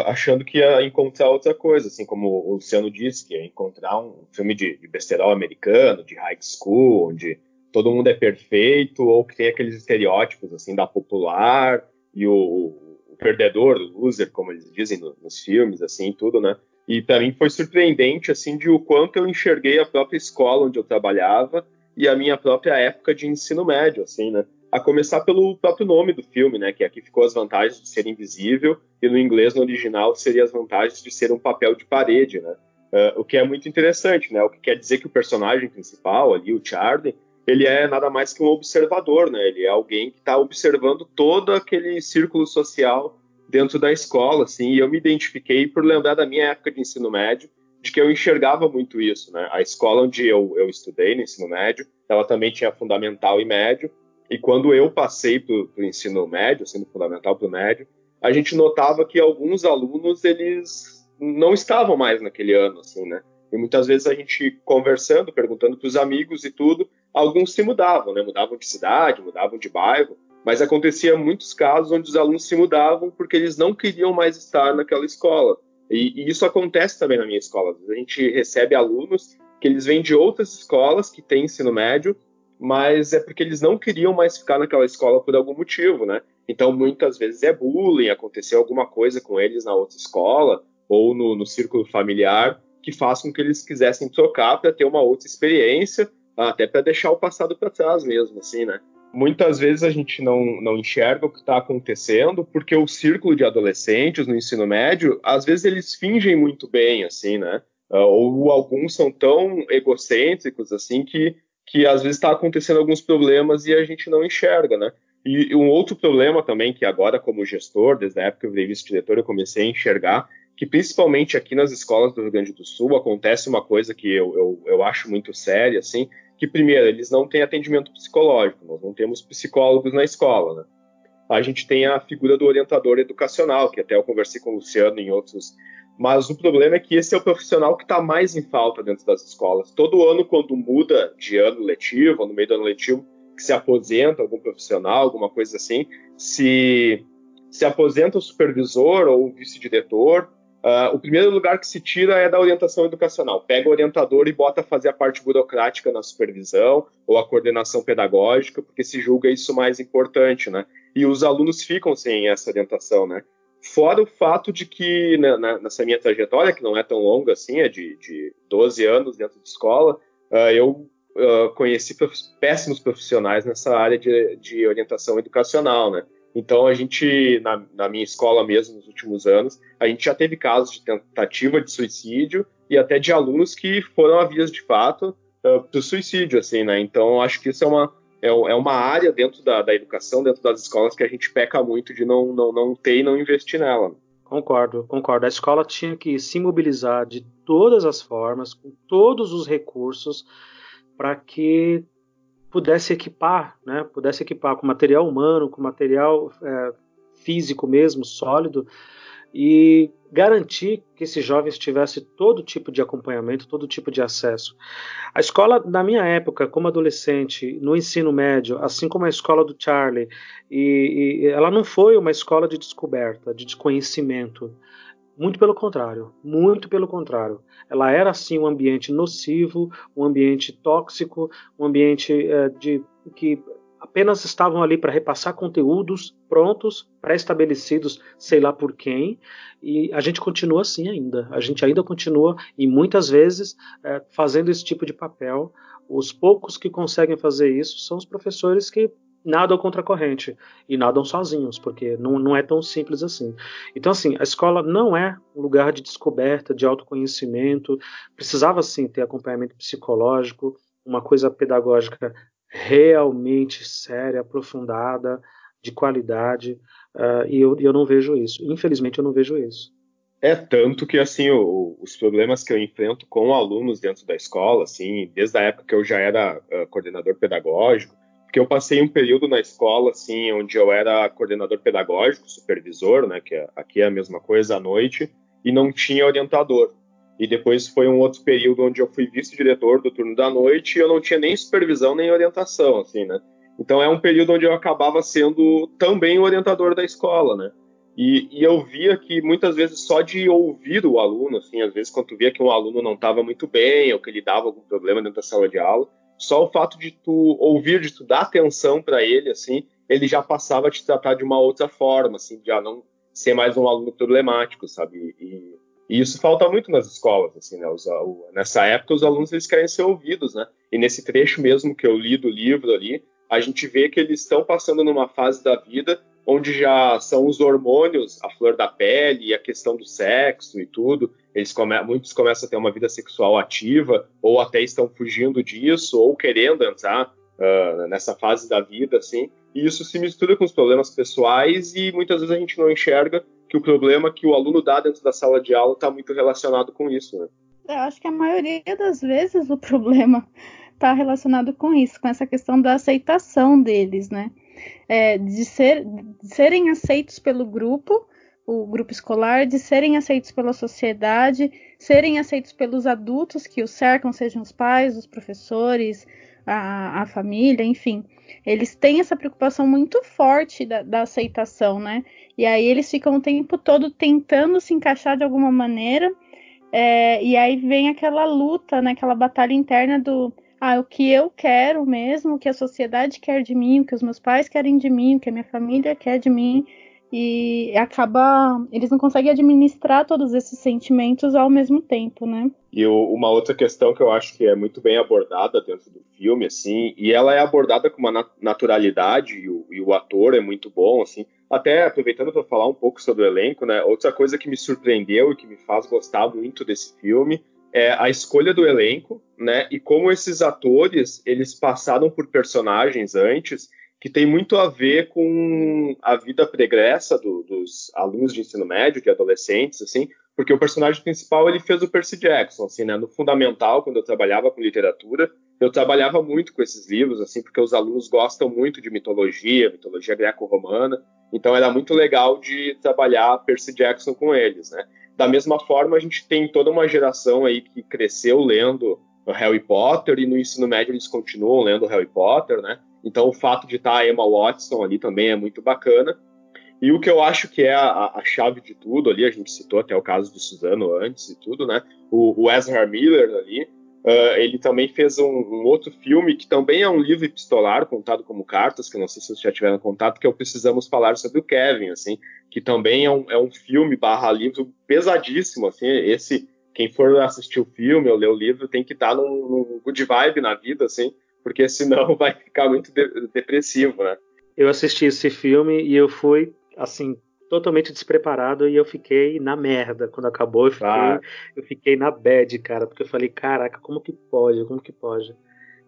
achando que ia encontrar outra coisa, assim como o Luciano disse, que ia encontrar um filme de, de besterol americano, de high school, onde todo mundo é perfeito, ou que tem aqueles estereótipos assim da popular e o, o perdedor, o loser, como eles dizem no, nos filmes, assim, tudo, né? E para mim foi surpreendente assim de o quanto eu enxerguei a própria escola onde eu trabalhava e a minha própria época de ensino médio, assim, né? A começar pelo próprio nome do filme, né? Que aqui ficou as vantagens de ser invisível e no inglês, no original, seria as vantagens de ser um papel de parede, né? Uh, o que é muito interessante, né? O que quer dizer que o personagem principal ali, o Charlie, ele é nada mais que um observador, né? Ele é alguém que está observando todo aquele círculo social dentro da escola, assim. E eu me identifiquei por lembrar da minha época de ensino médio, de que eu enxergava muito isso, né? A escola onde eu, eu estudei, no ensino médio, ela também tinha fundamental e médio, e quando eu passei para o ensino médio, sendo fundamental para o médio, a gente notava que alguns alunos, eles não estavam mais naquele ano, assim, né? E muitas vezes a gente conversando, perguntando para os amigos e tudo, alguns se mudavam, né? Mudavam de cidade, mudavam de bairro, mas acontecia muitos casos onde os alunos se mudavam porque eles não queriam mais estar naquela escola. E, e isso acontece também na minha escola. A gente recebe alunos que eles vêm de outras escolas que têm ensino médio, mas é porque eles não queriam mais ficar naquela escola por algum motivo, né? Então, muitas vezes é bullying, aconteceu alguma coisa com eles na outra escola ou no, no círculo familiar que faz com que eles quisessem trocar para ter uma outra experiência, até para deixar o passado para trás mesmo, assim, né? muitas vezes a gente não, não enxerga o que está acontecendo, porque o círculo de adolescentes no ensino médio, às vezes eles fingem muito bem, assim, né? Uh, ou alguns são tão egocêntricos, assim, que, que às vezes está acontecendo alguns problemas e a gente não enxerga, né? E, um outro problema também, que agora, como gestor, desde a época que eu virei vice-diretor, eu comecei a enxergar, que principalmente aqui nas escolas do Rio Grande do Sul acontece uma coisa que eu, eu, eu acho muito séria, assim, que, primeiro, eles não têm atendimento psicológico, nós não temos psicólogos na escola, né? A gente tem a figura do orientador educacional, que até eu conversei com o Luciano em outros. Mas o problema é que esse é o profissional que está mais em falta dentro das escolas. Todo ano, quando muda de ano letivo, ou no meio do ano letivo, que se aposenta algum profissional, alguma coisa assim, se, se aposenta o supervisor ou o vice-diretor, Uh, o primeiro lugar que se tira é da orientação educacional. Pega o orientador e bota a fazer a parte burocrática na supervisão ou a coordenação pedagógica, porque se julga isso mais importante, né? E os alunos ficam sem essa orientação, né? Fora o fato de que né, nessa minha trajetória, que não é tão longa assim, é de, de 12 anos dentro de escola, uh, eu uh, conheci péssimos profissionais nessa área de, de orientação educacional, né? Então, a gente, na, na, minha escola mesmo, nos últimos anos, a gente já teve casos de tentativa de suicídio e até de alunos que foram a vias de fato uh, para o suicídio, assim, né? Então, acho que isso é uma, é, é uma área dentro da, da, educação, dentro das escolas, que a gente peca muito de não, não, não ter e não investir nela. Concordo, concordo. A escola tinha que se mobilizar de todas as formas, com todos os recursos, para que pudesse equipar, né, pudesse equipar com material humano, com material é, físico mesmo, sólido, e garantir que esses jovens tivessem todo tipo de acompanhamento, todo tipo de acesso. A escola, na minha época, como adolescente, no ensino médio, assim como a escola do Charlie, e, e ela não foi uma escola de descoberta, de desconhecimento. Muito pelo contrário, muito pelo contrário. Ela era assim um ambiente nocivo, um ambiente tóxico, um ambiente é, de que apenas estavam ali para repassar conteúdos prontos, pré-estabelecidos, sei lá por quem, e a gente continua assim ainda. A gente ainda continua e muitas vezes é, fazendo esse tipo de papel. Os poucos que conseguem fazer isso são os professores que nadam contra a corrente e nadam sozinhos, porque não, não é tão simples assim. Então, assim, a escola não é um lugar de descoberta, de autoconhecimento, precisava sim ter acompanhamento psicológico, uma coisa pedagógica realmente séria, aprofundada, de qualidade, uh, e eu, eu não vejo isso. Infelizmente, eu não vejo isso. É tanto que assim o, os problemas que eu enfrento com alunos dentro da escola, assim, desde a época que eu já era uh, coordenador pedagógico, porque eu passei um período na escola, assim, onde eu era coordenador pedagógico, supervisor, né, que é, aqui é a mesma coisa à noite, e não tinha orientador. E depois foi um outro período onde eu fui vice-diretor do turno da noite e eu não tinha nem supervisão nem orientação, assim, né. Então é um período onde eu acabava sendo também o orientador da escola, né. E, e, eu via que muitas vezes só de ouvir o aluno, assim, às vezes quando tu via que um aluno não estava muito bem ou que ele dava algum problema dentro da sala de aula, só o fato de tu ouvir, de tu dar atenção para ele, assim, ele já passava a te tratar de uma outra forma, assim, já não ser mais um aluno problemático, sabe? E, e isso falta muito nas escolas, assim, né? Os, o, nessa época os alunos eles querem ser ouvidos, né? E nesse trecho mesmo que eu li do livro ali, a gente vê que eles estão passando numa fase da vida onde já são os hormônios, a flor da pele e a questão do sexo e tudo. Eles come muitos começam a ter uma vida sexual ativa, ou até estão fugindo disso, ou querendo entrar uh, nessa fase da vida, assim. E isso se mistura com os problemas pessoais e muitas vezes a gente não enxerga que o problema que o aluno dá dentro da sala de aula está muito relacionado com isso, né? Eu acho que a maioria das vezes o problema está [LAUGHS] relacionado com isso, com essa questão da aceitação deles, né? É, de, ser, de serem aceitos pelo grupo, o grupo escolar, de serem aceitos pela sociedade, serem aceitos pelos adultos que os cercam, sejam os pais, os professores, a, a família, enfim. Eles têm essa preocupação muito forte da, da aceitação, né? E aí eles ficam o tempo todo tentando se encaixar de alguma maneira. É, e aí vem aquela luta, né, aquela batalha interna do ah, o que eu quero mesmo, o que a sociedade quer de mim, o que os meus pais querem de mim, o que a minha família quer de mim, e acaba eles não conseguem administrar todos esses sentimentos ao mesmo tempo, né? E uma outra questão que eu acho que é muito bem abordada dentro do filme, assim, e ela é abordada com uma naturalidade e o, e o ator é muito bom, assim. Até aproveitando para falar um pouco sobre o elenco, né? Outra coisa que me surpreendeu e que me faz gostar muito desse filme é a escolha do elenco, né? E como esses atores eles passaram por personagens antes que tem muito a ver com a vida pregressa do, dos alunos de ensino médio, de adolescentes, assim, porque o personagem principal ele fez o Percy Jackson, assim, né? No fundamental, quando eu trabalhava com literatura, eu trabalhava muito com esses livros, assim, porque os alunos gostam muito de mitologia, mitologia greco-romana, então era muito legal de trabalhar Percy Jackson com eles, né? Da mesma forma, a gente tem toda uma geração aí que cresceu lendo Harry Potter e no ensino médio eles continuam lendo Harry Potter, né? Então o fato de estar a Emma Watson ali também é muito bacana. E o que eu acho que é a, a, chave de tudo ali, a gente citou até o caso de Suzano antes e tudo, né? O, o Ezra Miller ali, uh, ele também fez um, um, outro filme que também é um livro epistolar contado como cartas, que eu não sei se vocês já tiveram contato, que é o Precisamos Falar sobre o Kevin, assim, que também é um, é um filme barra livro pesadíssimo, assim, esse quem for assistir o filme ou ler o livro tem que estar num, num good vibe na vida, assim, porque senão [LAUGHS] vai ficar muito de depressivo, né? Eu assisti esse filme e eu fui, assim, totalmente despreparado e eu fiquei na merda. Quando acabou, eu fiquei, ah. eu fiquei na bad, cara, porque eu falei, caraca, como que pode? Como que pode?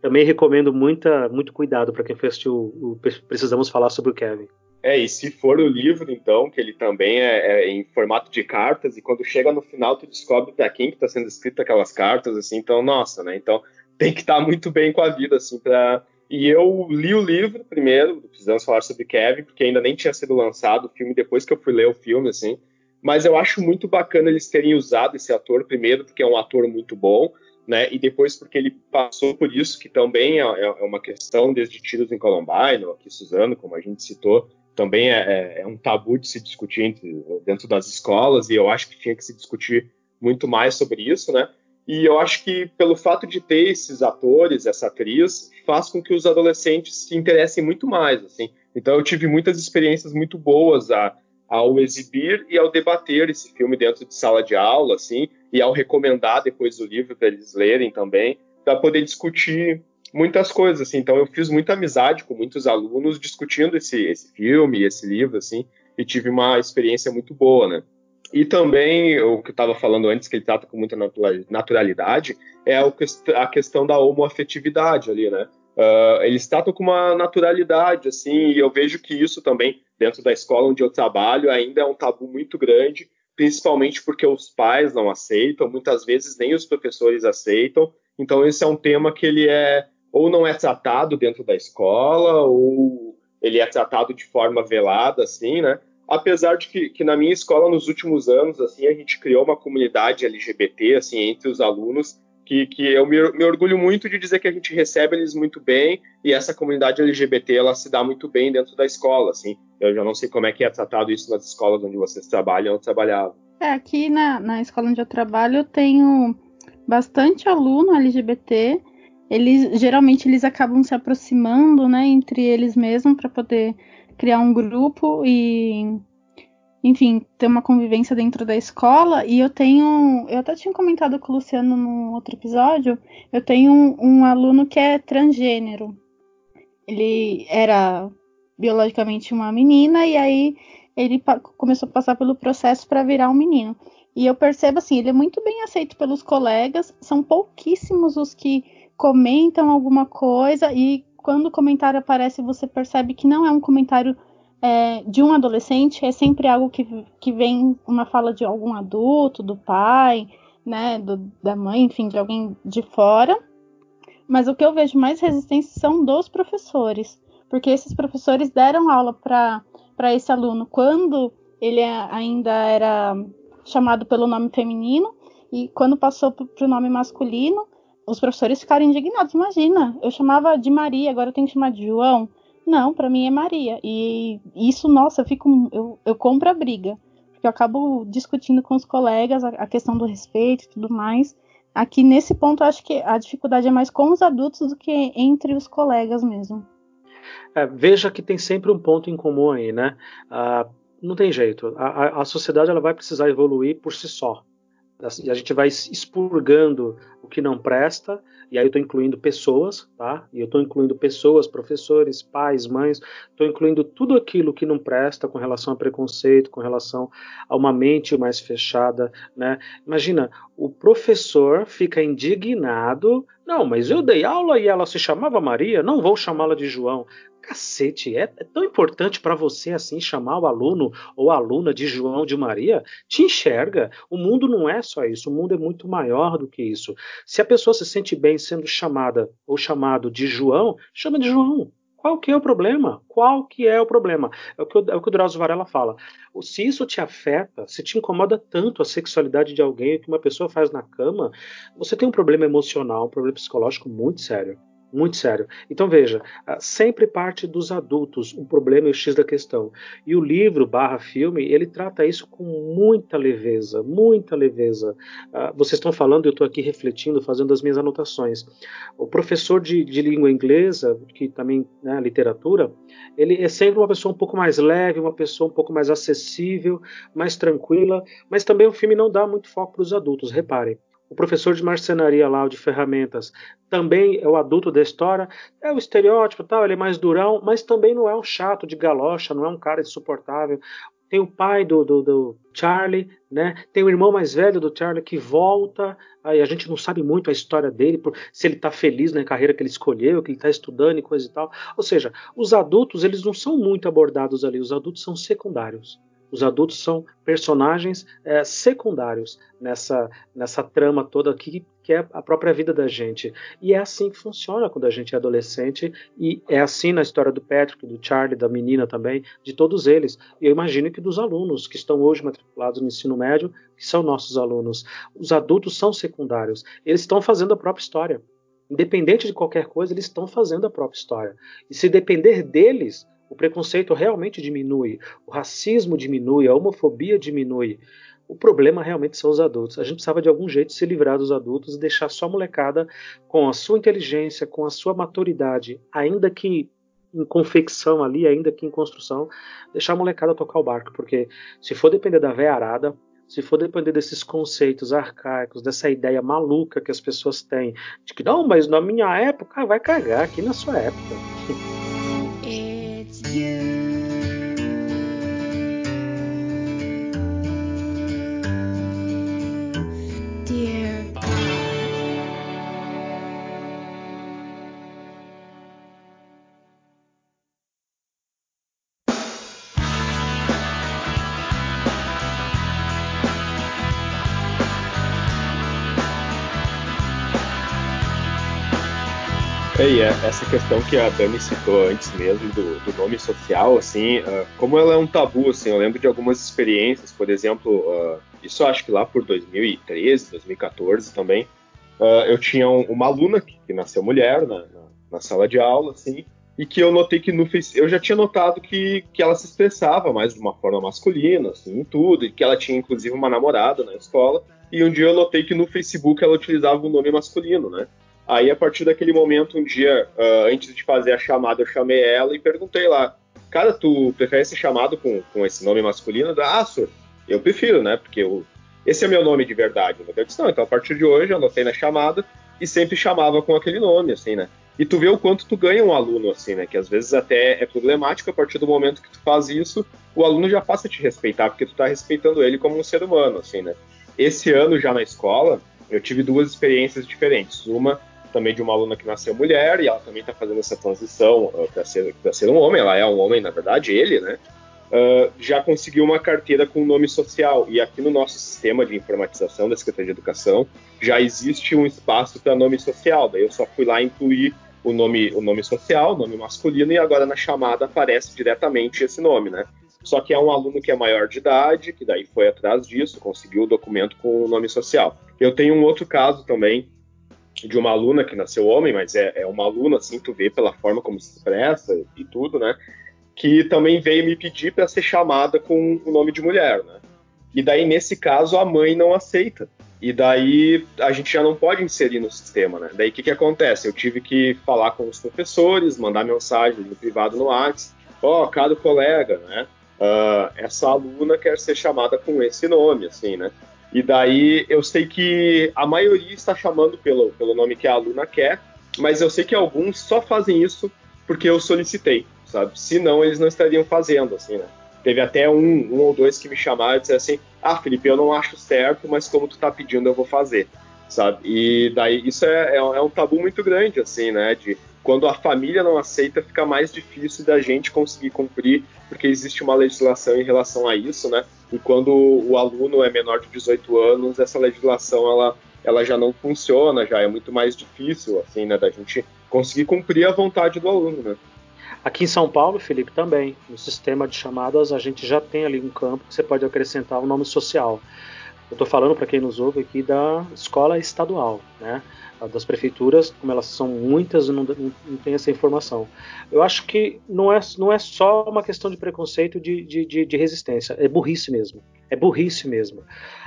Também recomendo muita, muito cuidado para quem for assistir o, o, Precisamos Falar sobre o Kevin. É, e se for o livro, então, que ele também é, é em formato de cartas, e quando chega no final, tu descobre para quem que tá sendo escrito aquelas cartas, assim, então, nossa, né? Então, tem que estar muito bem com a vida, assim, para e eu li o livro primeiro, precisamos falar sobre Kevin, porque ainda nem tinha sido lançado o filme depois que eu fui ler o filme, assim. Mas eu acho muito bacana eles terem usado esse ator, primeiro, porque é um ator muito bom, né? E depois porque ele passou por isso, que também é, é, é uma questão desde tiros em Columbine, aqui Suzano, como a gente citou, também é, é, é um tabu de se discutir entre, dentro das escolas, e eu acho que tinha que se discutir muito mais sobre isso, né? E eu acho que pelo fato de ter esses atores, essa atriz, faz com que os adolescentes se interessem muito mais, assim. Então eu tive muitas experiências muito boas a, ao exibir e ao debater esse filme dentro de sala de aula, assim, e ao recomendar depois o livro para eles lerem também, para poder discutir muitas coisas, assim. Então eu fiz muita amizade com muitos alunos discutindo esse, esse filme, esse livro, assim, e tive uma experiência muito boa, né? E também, o que eu estava falando antes, que ele trata com muita naturalidade, é a questão da homoafetividade ali, né? Uh, eles tratam com uma naturalidade, assim, e eu vejo que isso também, dentro da escola onde eu trabalho, ainda é um tabu muito grande, principalmente porque os pais não aceitam, muitas vezes nem os professores aceitam, então esse é um tema que ele é, ou não é tratado dentro da escola, ou ele é tratado de forma velada, assim, né? apesar de que, que, na minha escola nos últimos anos assim a gente criou uma comunidade LGBT assim entre os alunos que, que eu me, me, orgulho muito de dizer que a gente recebe eles muito bem e essa comunidade LGBT ela se dá muito bem dentro da escola assim eu já não sei como é que é tratado isso nas escolas onde vocês trabalham ou trabalhavam é, aqui na, na escola onde eu trabalho eu tenho bastante aluno LGBT eles geralmente eles acabam se aproximando né entre eles mesmos para poder criar um grupo e, enfim, ter uma convivência dentro da escola. E eu tenho, eu até tinha comentado com o Luciano no outro episódio, eu tenho um, um aluno que é transgênero. Ele era biologicamente uma menina e aí ele começou a passar pelo processo para virar um menino. E eu percebo assim, ele é muito bem aceito pelos colegas, são pouquíssimos os que comentam alguma coisa e quando o comentário aparece, você percebe que não é um comentário é, de um adolescente, é sempre algo que, que vem uma fala de algum adulto, do pai, né, do, da mãe, enfim, de alguém de fora. Mas o que eu vejo mais resistência são dos professores, porque esses professores deram aula para esse aluno quando ele ainda era chamado pelo nome feminino e quando passou para o nome masculino, os professores ficaram indignados. Imagina, eu chamava de Maria, agora eu tenho que chamar de João. Não, para mim é Maria. E isso, nossa, eu fico, eu, eu compro a briga, porque eu acabo discutindo com os colegas a, a questão do respeito e tudo mais. Aqui nesse ponto, eu acho que a dificuldade é mais com os adultos do que entre os colegas mesmo. É, veja que tem sempre um ponto em comum aí, né? Ah, não tem jeito. A, a, a sociedade ela vai precisar evoluir por si só. E a gente vai expurgando o que não presta, e aí eu estou incluindo pessoas, tá? E eu estou incluindo pessoas, professores, pais, mães, estou incluindo tudo aquilo que não presta com relação a preconceito, com relação a uma mente mais fechada, né? Imagina, o professor fica indignado, não, mas eu dei aula e ela se chamava Maria, não vou chamá-la de João. Cacete, é, é tão importante para você assim chamar o aluno ou aluna de João de Maria? Te enxerga. O mundo não é só isso, o mundo é muito maior do que isso. Se a pessoa se sente bem sendo chamada ou chamado de João, chama de João. Qual que é o problema? Qual que é o problema? É o que o, é o, que o Drauzio Varela fala. Se isso te afeta, se te incomoda tanto a sexualidade de alguém, que uma pessoa faz na cama, você tem um problema emocional, um problema psicológico muito sério muito sério. Então veja, ah, sempre parte dos adultos um problema e o X da questão. E o livro barra filme, ele trata isso com muita leveza, muita leveza. Uh, vocês estão falando, eu estou aqui refletindo, fazendo as minhas anotações. O professor de, de língua inglesa, que também né, literatura, ele é sempre uma pessoa um pouco mais leve, uma pessoa um pouco mais acessível, mais tranquila, mas também o filme não dá muito foco para os adultos, reparem. O professor de marcenaria lá, o de ferramentas, também é o adulto da história, é o estereótipo tal, ele é mais durão, mas também não é um chato de galocha, não é um cara insuportável. Tem o pai do, do, do Charlie, né? Tem o irmão mais velho do Charlie que volta, aí a gente não sabe muito a história dele, se ele está feliz na carreira que ele escolheu, que ele está estudando e coisa e tal. Ou seja, os adultos, eles não são muito abordados ali, os adultos são secundários. Os adultos são personagens é, secundários nessa, nessa trama toda aqui, que é a própria vida da gente. E é assim que funciona quando a gente é adolescente, e é assim na história do Patrick, do Charlie, da menina também, de todos eles. E eu imagino que dos alunos que estão hoje matriculados no ensino médio, que são nossos alunos. Os adultos são secundários, eles estão fazendo a própria história. Independente de qualquer coisa, eles estão fazendo a própria história. E se depender deles, o preconceito realmente diminui, o racismo diminui, a homofobia diminui. O problema realmente são os adultos. A gente precisava de algum jeito se livrar dos adultos e deixar só a molecada com a sua inteligência, com a sua maturidade, ainda que em confecção ali, ainda que em construção, deixar a molecada tocar o barco, porque se for depender da véia arada, se for depender desses conceitos arcaicos, dessa ideia maluca que as pessoas têm, de que não, mas na minha época, vai cagar aqui na sua época. [LAUGHS] essa questão que a Dani citou antes mesmo do, do nome social, assim, uh, como ela é um tabu, assim, eu lembro de algumas experiências, por exemplo, uh, isso acho que lá por 2013, 2014 também, uh, eu tinha um, uma aluna que, que nasceu mulher na, na, na, sala de aula, assim, e que eu notei que no eu já tinha notado que, que ela se expressava mais de uma forma masculina, assim, em tudo, e que ela tinha inclusive uma namorada na escola, e um dia eu notei que no Facebook ela utilizava o um nome masculino, né? Aí, a partir daquele momento, um dia, uh, antes de fazer a chamada, eu chamei ela e perguntei lá, cara, tu prefere ser chamado com, com esse nome masculino? Ah, senhor, eu prefiro, né? Porque eu, esse é meu nome de verdade. Né? Eu disse, não, então a partir de hoje eu anotei na chamada e sempre chamava com aquele nome, assim, né? E tu vê o quanto tu ganha um aluno, assim, né? Que às vezes até é problemático a partir do momento que tu faz isso, o aluno já passa a te respeitar, porque tu tá respeitando ele como um ser humano, assim, né? Esse ano já na escola, eu tive duas experiências diferentes. Uma também de uma aluna que nasceu mulher e ela também está fazendo essa transição uh, para ser, ser um homem. Ela é um homem, na verdade, ele, né? uh, já conseguiu uma carteira com nome social. E aqui no nosso sistema de informatização da Secretaria de Educação já existe um espaço para nome social. Daí eu só fui lá incluir o nome, o nome social, nome masculino, e agora na chamada aparece diretamente esse nome, né? Só que é um aluno que é maior de idade, que daí foi atrás disso, conseguiu o documento com o nome social. Eu tenho um outro caso também de uma aluna que nasceu homem, mas é, é uma aluna, assim, tu vê pela forma como se expressa e tudo, né? Que também veio me pedir para ser chamada com o nome de mulher, né? E daí, nesse caso, a mãe não aceita. E daí a gente já não pode inserir no sistema, né? Daí o que, que acontece? Eu tive que falar com os professores, mandar mensagem no privado no WhatsApp. Ó, oh, caro colega, né? Uh, essa aluna quer ser chamada com esse nome, assim, né? E daí eu sei que a maioria está chamando pelo, pelo nome que a aluna quer, mas eu sei que alguns só fazem isso porque eu solicitei, sabe? Senão eles não estariam fazendo, assim, né? Teve até um, um ou dois que me chamaram e disseram assim: Ah, Felipe, eu não acho certo, mas como tu tá pedindo, eu vou fazer, sabe? E daí isso é, é, é um tabu muito grande, assim, né? De quando a família não aceita, fica mais difícil da gente conseguir cumprir, porque existe uma legislação em relação a isso, né? E quando o aluno é menor de 18 anos, essa legislação ela, ela já não funciona, já é muito mais difícil, assim, né? Da gente conseguir cumprir a vontade do aluno, né? Aqui em São Paulo, Felipe, também, no sistema de chamadas, a gente já tem ali um campo que você pode acrescentar o um nome social. Eu estou falando para quem nos ouve aqui da escola estadual, né? Das prefeituras, como elas são muitas, não, não tem essa informação. Eu acho que não é, não é só uma questão de preconceito de, de, de, de resistência, é burrice mesmo. É burrice mesmo.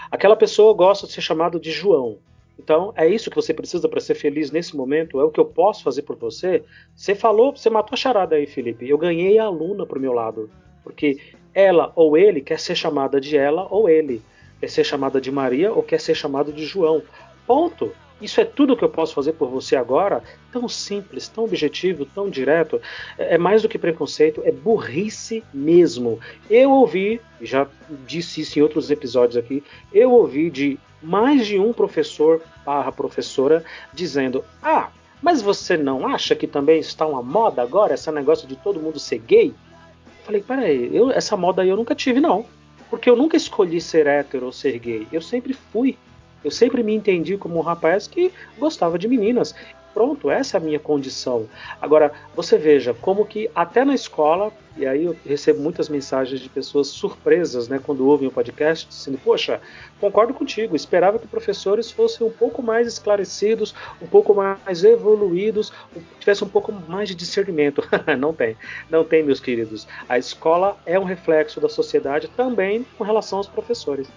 Aquela pessoa gosta de ser chamado de João, então, é isso que você precisa para ser feliz nesse momento? É o que eu posso fazer por você? Você falou, você matou a charada aí, Felipe. Eu ganhei a aluna pro meu lado. Porque ela ou ele quer ser chamada de ela ou ele. Quer ser chamada de Maria ou quer ser chamado de João. Ponto. Isso é tudo que eu posso fazer por você agora? Tão simples, tão objetivo, tão direto. É, é mais do que preconceito, é burrice mesmo. Eu ouvi, já disse isso em outros episódios aqui, eu ouvi de mais de um professor barra professora dizendo: Ah, mas você não acha que também está uma moda agora, esse negócio de todo mundo ser gay? Eu falei, peraí, eu, essa moda aí eu nunca tive, não. Porque eu nunca escolhi ser hétero ou ser gay. Eu sempre fui. Eu sempre me entendi como um rapaz que gostava de meninas. Pronto, essa é a minha condição. Agora, você veja como que até na escola, e aí eu recebo muitas mensagens de pessoas surpresas, né, quando ouvem o podcast, dizendo: Poxa, concordo contigo, esperava que professores fossem um pouco mais esclarecidos, um pouco mais evoluídos, tivessem um pouco mais de discernimento. [LAUGHS] não tem, não tem, meus queridos. A escola é um reflexo da sociedade também com relação aos professores.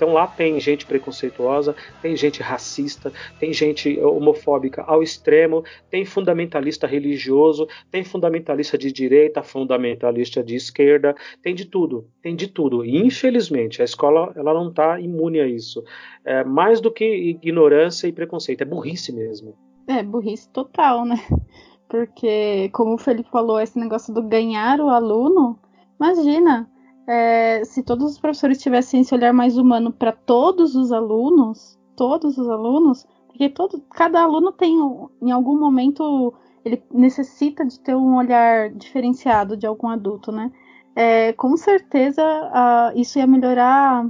Então lá tem gente preconceituosa, tem gente racista, tem gente homofóbica ao extremo, tem fundamentalista religioso, tem fundamentalista de direita, fundamentalista de esquerda, tem de tudo, tem de tudo. E infelizmente a escola ela não está imune a isso. É mais do que ignorância e preconceito, é burrice mesmo. É burrice total, né? Porque como o Felipe falou, esse negócio do ganhar o aluno, imagina é, se todos os professores tivessem esse olhar mais humano para todos os alunos, todos os alunos, porque todo, cada aluno tem, em algum momento, ele necessita de ter um olhar diferenciado de algum adulto, né? É, com certeza isso ia melhorar,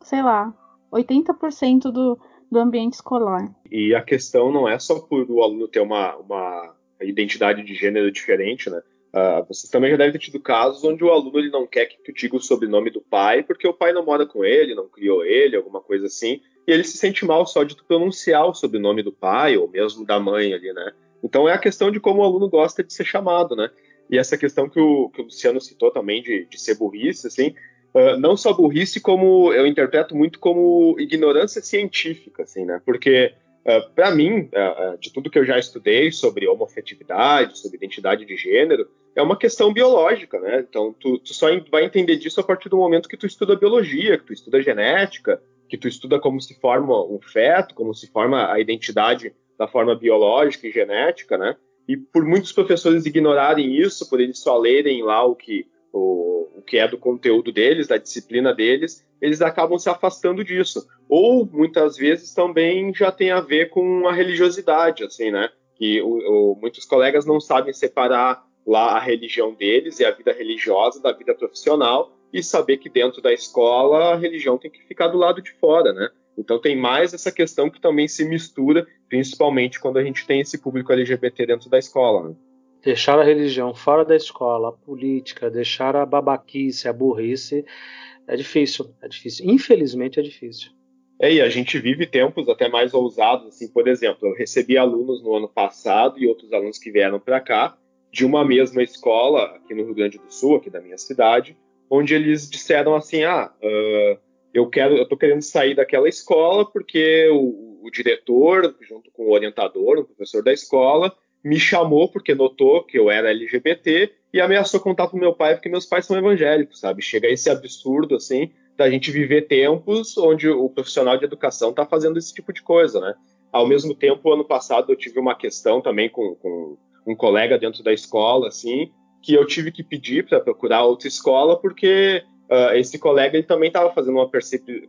sei lá, 80% do, do ambiente escolar. E a questão não é só por o aluno ter uma, uma identidade de gênero diferente, né? Uh, você também já deve ter tido casos onde o aluno ele não quer que tu diga o sobrenome do pai, porque o pai não mora com ele, não criou ele, alguma coisa assim, e ele se sente mal só de tu pronunciar o sobrenome do pai, ou mesmo da mãe ali, né? Então é a questão de como o aluno gosta de ser chamado, né? E essa questão que o, que o Luciano citou também de, de ser burrice, assim, uh, não só burrice, como eu interpreto muito como ignorância científica, assim, né? Porque Ah, para mim, uh, de tudo que eu já estudei sobre homofetividade, sobre identidade de gênero, é uma questão biológica, né? Então, tu, tu, só vai entender disso a partir do momento que tu estuda biologia, que tu estuda genética, que tu estuda como se forma um feto, como se forma a identidade da forma biológica e genética, né? E por muitos professores ignorarem isso, por eles só lerem lá o que o, o que é do conteúdo deles, da disciplina deles, eles acabam se afastando disso. Ou muitas vezes também já tem a ver com a religiosidade, assim, né? Que o, o, muitos colegas não sabem separar lá a religião deles e a vida religiosa da vida profissional e saber que dentro da escola a religião tem que ficar do lado de fora, né? Então tem mais essa questão que também se mistura, principalmente quando a gente tem esse público LGBT dentro da escola. Né? Deixar a religião fora da escola, a política, deixar a babaquice, a burrice, é difícil, é difícil. Infelizmente é difícil. É, e a gente vive tempos até mais ousados, assim, por exemplo, eu recebi alunos no ano passado e outros alunos que vieram para cá, de uma mesma escola aqui no Rio Grande do Sul, aqui da minha cidade, onde eles disseram assim, ah, uh, eu quero, eu tô querendo sair daquela escola porque o, o diretor, junto com o orientador, o professor da escola, me chamou porque notou que eu era LGBT e ameaçou contar pro meu pai porque meus pais são evangélicos, sabe? Chega esse absurdo, assim, da gente viver tempos onde o profissional de educação está fazendo esse tipo de coisa, né? Ao mesmo tempo, ano passado eu tive uma questão também com, com um colega dentro da escola, assim, que eu tive que pedir para procurar outra escola porque uh, esse colega ele também estava fazendo uma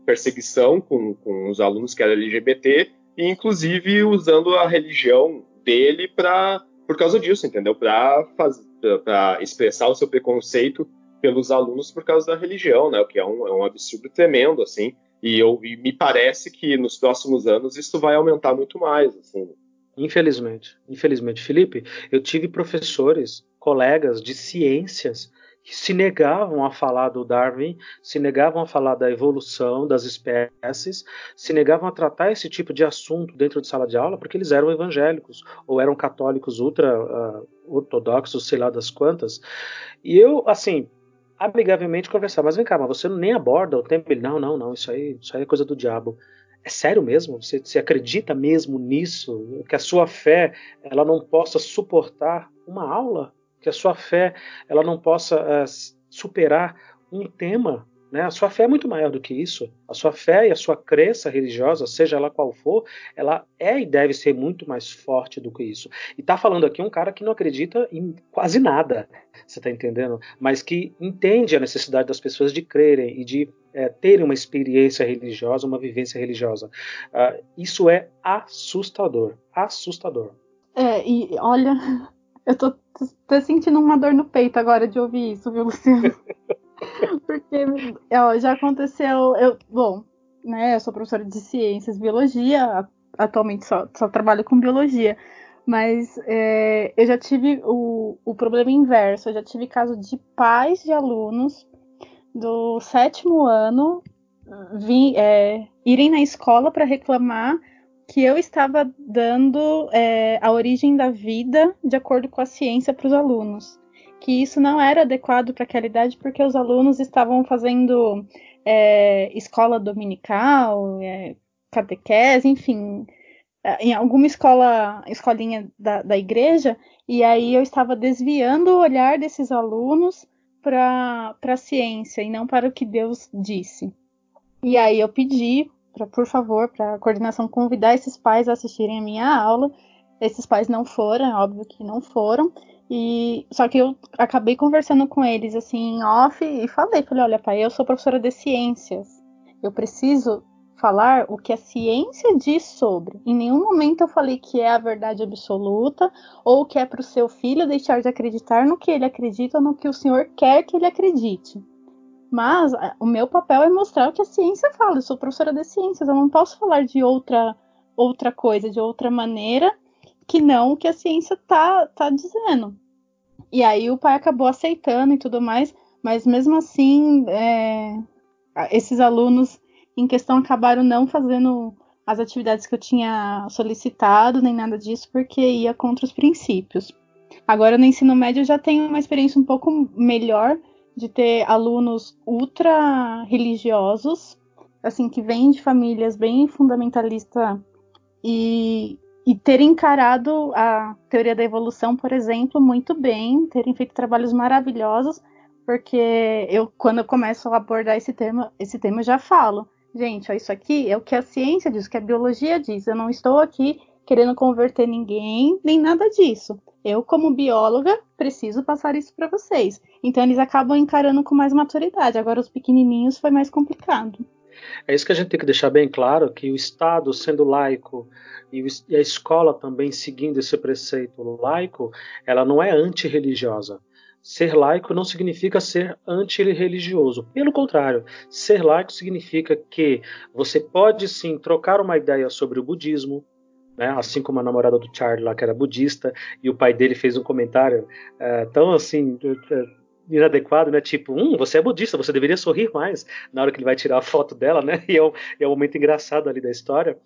perseguição com, com os alunos que eram LGBT e inclusive usando a religião dele para por causa disso, entendeu? Para expressar o seu preconceito pelos alunos por causa da religião, né? O que é um, é um absurdo tremendo, assim. E, eu, e me parece que nos próximos anos isso vai aumentar muito mais, assim. Infelizmente, infelizmente, Felipe, eu tive professores, colegas de ciências que se negavam a falar do Darwin, se negavam a falar da evolução das espécies, se negavam a tratar esse tipo de assunto dentro de sala de aula porque eles eram evangélicos ou eram católicos ultra uh, ortodoxos, sei lá das quantas. E eu, assim, amigavelmente conversar, mas vem cá, mas você nem aborda o tempo. Ele, não, não, não, isso aí, isso aí é coisa do diabo. É sério mesmo? Você, você acredita mesmo nisso? Que a sua fé ela não possa suportar uma aula? Que a sua fé ela não possa uh, superar um tema. Né? A sua fé é muito maior do que isso. A sua fé e a sua crença religiosa, seja ela qual for, ela é e deve ser muito mais forte do que isso. E está falando aqui um cara que não acredita em quase nada, você está entendendo? Mas que entende a necessidade das pessoas de crerem e de é, terem uma experiência religiosa, uma vivência religiosa. Uh, isso é assustador, assustador. É, e olha, [LAUGHS] eu tô, tô sentindo uma dor no peito agora de ouvir isso, viu, Luciano? [LAUGHS] Porque ó, já aconteceu. Eu, bom, né, eu sou professora de ciências, biologia, atualmente só, só trabalho com biologia. Mas é, eu já tive o, o problema inverso. Eu já tive caso de pais de alunos do sétimo ano vim, é, irem na escola para reclamar que eu estava dando é, a origem da vida de acordo com a ciência para os alunos. Que isso não era adequado para aquela idade porque os alunos estavam fazendo é, escola dominical, é, catequese, enfim, é, em alguma escola, escolinha da, da igreja, e aí eu estava desviando o olhar desses alunos para a ciência e não para o que Deus disse. E aí eu pedi pra, por favor, para a coordenação convidar esses pais a assistirem a minha aula. Esses pais não foram, é óbvio que não foram. E só que eu acabei conversando com eles assim em off e falei, falei, olha, pai, eu sou professora de ciências. Eu preciso falar o que a ciência diz sobre. Em nenhum momento eu falei que é a verdade absoluta ou que é para o seu filho deixar de acreditar no que ele acredita ou no que o senhor quer que ele acredite. Mas o meu papel é mostrar o que a ciência fala. Eu sou professora de ciências, eu não posso falar de outra outra coisa, de outra maneira que não o que a ciência tá, tá dizendo. E aí o pai acabou aceitando e tudo mais, mas mesmo assim, é, esses alunos em questão acabaram não fazendo as atividades que eu tinha solicitado, nem nada disso, porque ia contra os princípios. Agora no ensino médio eu já tenho uma experiência um pouco melhor, de ter alunos ultra religiosos, assim, que vêm de famílias bem fundamentalistas e, e terem encarado a teoria da evolução, por exemplo, muito bem, terem feito trabalhos maravilhosos, porque eu, quando eu começo a abordar esse tema, esse tema eu já falo, gente, ó, isso aqui é o que a ciência diz, o que a biologia diz, eu não estou aqui querendo converter ninguém, nem nada disso. Eu, como bióloga, preciso passar isso para vocês. Então eles acabam encarando com mais maturidade. Agora os pequenininhos foi mais complicado. É isso que a gente tem que deixar bem claro, que o Estado, sendo laico, e a escola também seguindo esse preceito laico, ela não é antirreligiosa. Ser laico não significa ser antirreligioso. Pelo contrário, ser laico significa que você pode sim trocar uma ideia sobre o budismo, né? assim como a namorada do Charlie lá que era budista e o pai dele fez um comentário é, tão assim inadequado, né? Tipo, hum, você é budista, você deveria sorrir mais na hora que ele vai tirar a foto dela, né? [LAUGHS] E é um, é momento engraçado ali da história.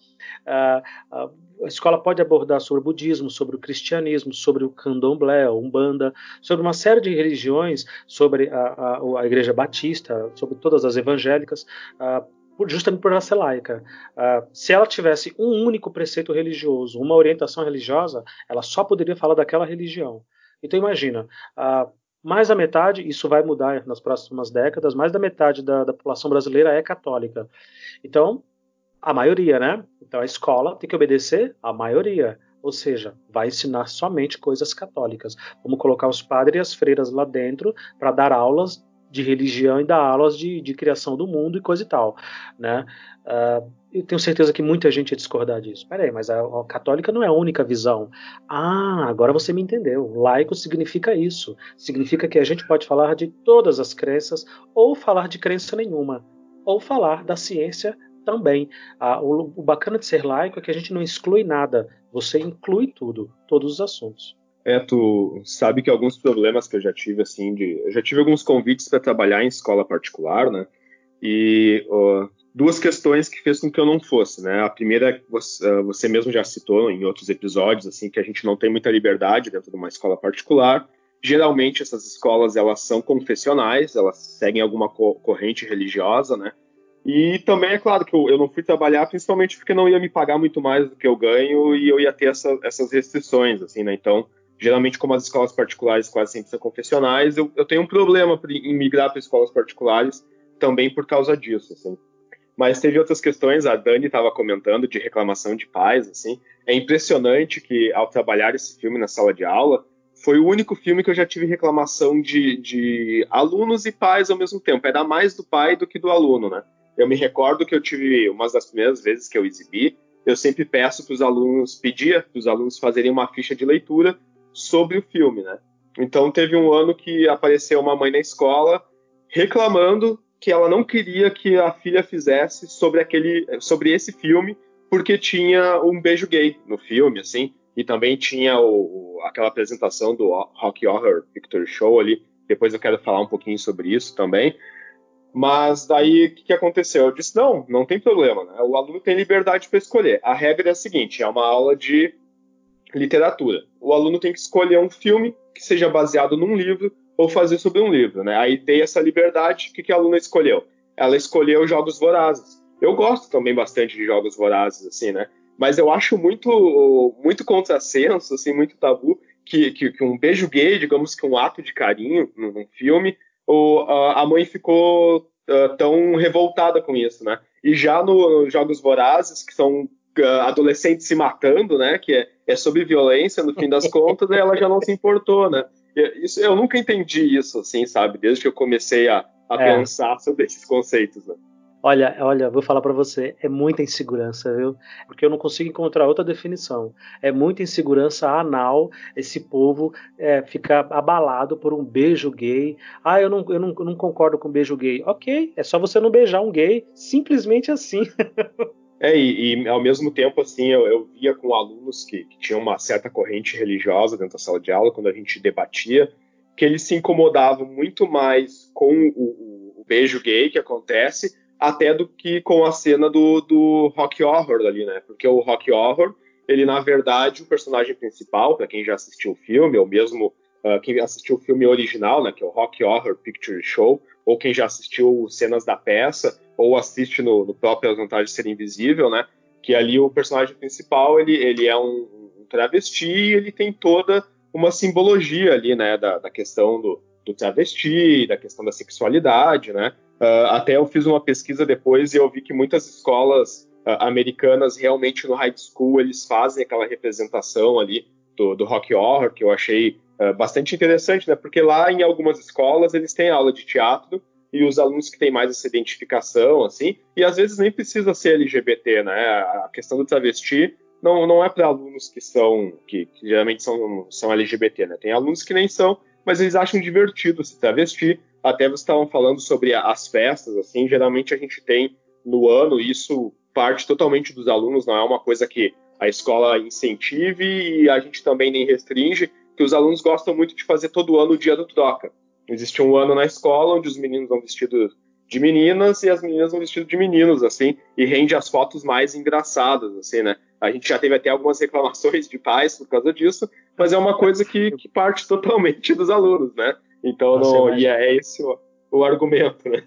Uh, a escola pode abordar sobre o budismo, sobre o cristianismo, sobre o candomblé, a umbanda, sobre uma série de religiões, sobre a, a, a igreja batista, sobre todas as evangélicas, uh, justamente por ela ser laica. Uh, se ela tivesse um único preceito religioso, uma orientação religiosa, ela só poderia falar daquela religião. Então imagina, uh, mais da metade, isso vai mudar nas próximas décadas, mais da metade da, da população brasileira é católica. Então, a maioria, né? Então a escola tem que obedecer à maioria, ou seja, vai ensinar somente coisas católicas. Vamos colocar os padres e as freiras lá dentro para dar aulas de religião e dar aulas de, de criação do mundo e coisa e tal, né? Uh, eu tenho certeza que muita gente ia discordar disso. Peraí, mas a, a, católica não é a única visão. Ah, agora você me entendeu. Laico significa isso. Significa que a gente pode falar de todas as crenças, ou falar de crença nenhuma, ou falar da ciência também. Ah, o, o bacana de ser laico é que a gente não exclui nada. Você inclui tudo, todos os assuntos. É, tu sabe que alguns problemas que eu já tive, assim, de. Eu já tive alguns convites para trabalhar em escola particular, né? E uh, duas questões que fez com que eu não fosse, né? A primeira é você, uh, você mesmo já citou em outros episódios, assim, que a gente não tem muita liberdade dentro de uma escola particular. Geralmente essas escolas elas são confessionais, elas seguem alguma co corrente religiosa, né? E também é claro que eu, eu, não fui trabalhar principalmente porque não ia me pagar muito mais do que eu ganho e eu ia ter essa, essas restrições, assim, né? Então geralmente como as escolas particulares quase sempre são confessionais, eu, eu tenho um problema em migrar para escolas particulares também por causa disso, assim. Mas teve outras questões, a Dani estava comentando de reclamação de pais, assim. É impressionante que ao trabalhar esse filme na sala de aula, foi o único filme que eu já tive reclamação de, de alunos e pais ao mesmo tempo. Era mais do pai do que do aluno, né? Eu me recordo que eu tive, uma das primeiras vezes que eu exibi, eu sempre peço para os alunos, pedia para os alunos fazerem uma ficha de leitura sobre o filme, né? Então teve um ano que apareceu uma mãe na escola reclamando que ela não queria que a filha fizesse sobre aquele, sobre esse filme, porque tinha um beijo gay no filme, assim, e também tinha o, aquela apresentação do Rock Horror Picture Show ali. Depois eu quero falar um pouquinho sobre isso também. Mas daí o que, que, aconteceu? Eu disse: não, não tem problema, né? o aluno tem liberdade para escolher. A regra é a seguinte: é uma aula de literatura. O aluno tem que escolher um filme que seja baseado num livro ou fazer sobre um livro, né? Aí tem essa liberdade. O que, que a aluna escolheu? Ela escolheu Jogos Vorazes. Eu gosto também bastante de Jogos Vorazes, assim, né? Mas eu acho muito, muito contrassenso, assim, muito tabu que, que, que um beijo gay, digamos que um ato de carinho num filme, ou a mãe ficou uh, tão revoltada com isso, né? E já nos Jogos Vorazes, que são uh, adolescentes se matando, né? Que é, é sobre violência, no fim das [LAUGHS] contas, ela já não se importou, né? Isso, eu nunca entendi isso, assim, sabe? Desde que eu comecei a, a é. pensar sobre esses conceitos, né? Olha, olha, vou falar para você, é muita insegurança, viu? Porque eu não consigo encontrar outra definição. É muita insegurança anal esse povo é, ficar abalado por um beijo gay. Ah, eu não, eu, não, eu não concordo com beijo gay. Ok, é só você não beijar um gay, simplesmente assim. [LAUGHS] É, e, e, ao mesmo tempo, assim, eu, eu via com alunos que, que, tinham uma certa corrente religiosa dentro da sala de aula, quando a gente debatia, que eles se incomodavam muito mais com o, o, beijo gay que acontece, até do que com a cena do, do rock horror ali, né? Porque o rock horror, ele na verdade, o personagem principal, para quem já assistiu o filme, ou mesmo uh, quem assistiu o filme original, né, que é o Rock Horror Picture Show, ou quem já assistiu cenas da peça, ou assiste no, no próprio As de Ser Invisível, né? Que ali o personagem principal, ele, ele é um, um travesti e ele tem toda uma simbologia ali, né? Da, da questão do, do travesti, da questão da sexualidade, né? Uh, até eu fiz uma pesquisa depois e eu vi que muitas escolas uh, americanas realmente no high school eles fazem aquela representação ali do, do rock horror que eu achei uh, bastante interessante, né? Porque lá em algumas escolas eles têm aula de teatro e os alunos que têm mais essa identificação, assim, e às vezes nem precisa ser LGBT, né? A questão do travesti não, não é para alunos que são, que, que, geralmente são, são LGBT, né? Tem alunos que nem são, mas eles acham divertido se travestir. Até vocês estavam falando sobre as festas, assim, geralmente a gente tem no ano, isso parte totalmente dos alunos, não é uma coisa que a escola incentive e a gente também nem restringe, que os alunos gostam muito de fazer todo ano o dia do troca. Existe um ano na escola onde os meninos vão vestidos de meninas e as meninas vão vestidos de meninos, assim, e rende as fotos mais engraçadas, assim, né? A gente já teve até algumas [LAUGHS] reclamações de pais por causa disso, mas é uma coisa que, que parte totalmente dos alunos, né? Então, não, e é esse o, o argumento, né?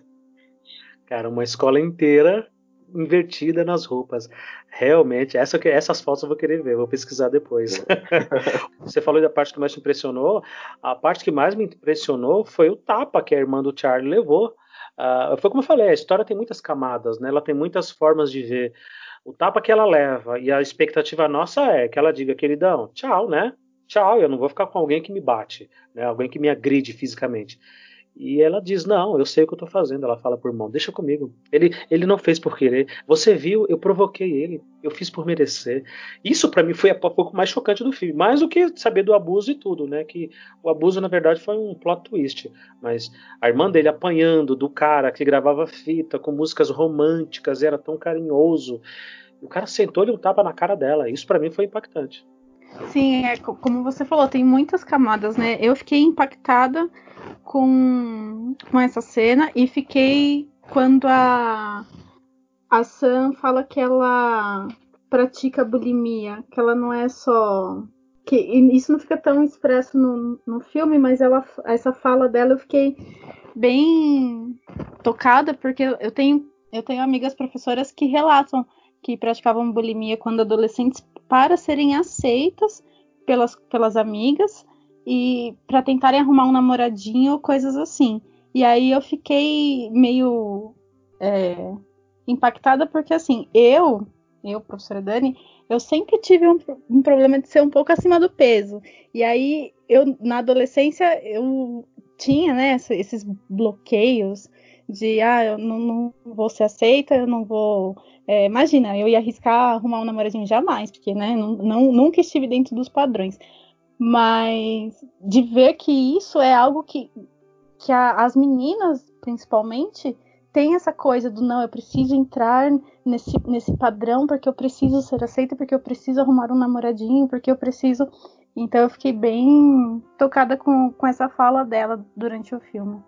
Cara, uma escola inteira invertida nas roupas. Realmente, essa, essas fotos eu vou querer ver, vou pesquisar depois. [LAUGHS] Você falou da parte que mais te impressionou. A parte que mais me impressionou foi o tapa que a irmã do Charlie levou. Uh, foi como eu falei, a história tem muitas camadas, né? Ela tem muitas formas de ver. O tapa que ela leva e a expectativa nossa é que ela diga, queridão, tchau, né? Tchau, eu não vou ficar com alguém que me bate, né? Alguém que me agride fisicamente. E ela diz: Não, eu sei o que eu tô fazendo. Ela fala por irmão: Deixa comigo. Ele, ele não fez por querer. Você viu, eu provoquei ele. Eu fiz por merecer. Isso para mim foi a pouco mais chocante do filme. Mais do que saber do abuso e tudo, né? Que o abuso, na verdade, foi um plot twist. Mas a irmã dele apanhando do cara que gravava fita com músicas românticas, era tão carinhoso. O cara sentou e um tapa na cara dela. Isso para mim foi impactante. Sim, é, como você falou, tem muitas camadas, né? Eu fiquei impactada com, com essa cena e fiquei quando a, a Sam fala que ela pratica bulimia, que ela não é só. Que, isso não fica tão expresso no, no filme, mas ela, essa fala dela eu fiquei bem tocada, porque eu tenho, eu tenho amigas professoras que relatam que praticavam bulimia quando adolescentes para serem aceitas pelas, pelas amigas e para tentarem arrumar um namoradinho ou coisas assim. E aí eu fiquei meio é, impactada porque assim, eu, eu, professora Dani, eu sempre tive um, um, problema de ser um pouco acima do peso. E aí eu na adolescência eu tinha, né, esses bloqueios de ah, eu não, não vou ser aceita, eu não vou. É, imagina, eu ia arriscar arrumar um namoradinho jamais, porque né, não, não, nunca estive dentro dos padrões. Mas de ver que isso é algo que, que a, as meninas, principalmente, têm essa coisa do não, eu preciso entrar nesse, nesse padrão porque eu preciso ser aceita, porque eu preciso arrumar um namoradinho, porque eu preciso. Então eu fiquei bem tocada com, com essa fala dela durante o filme.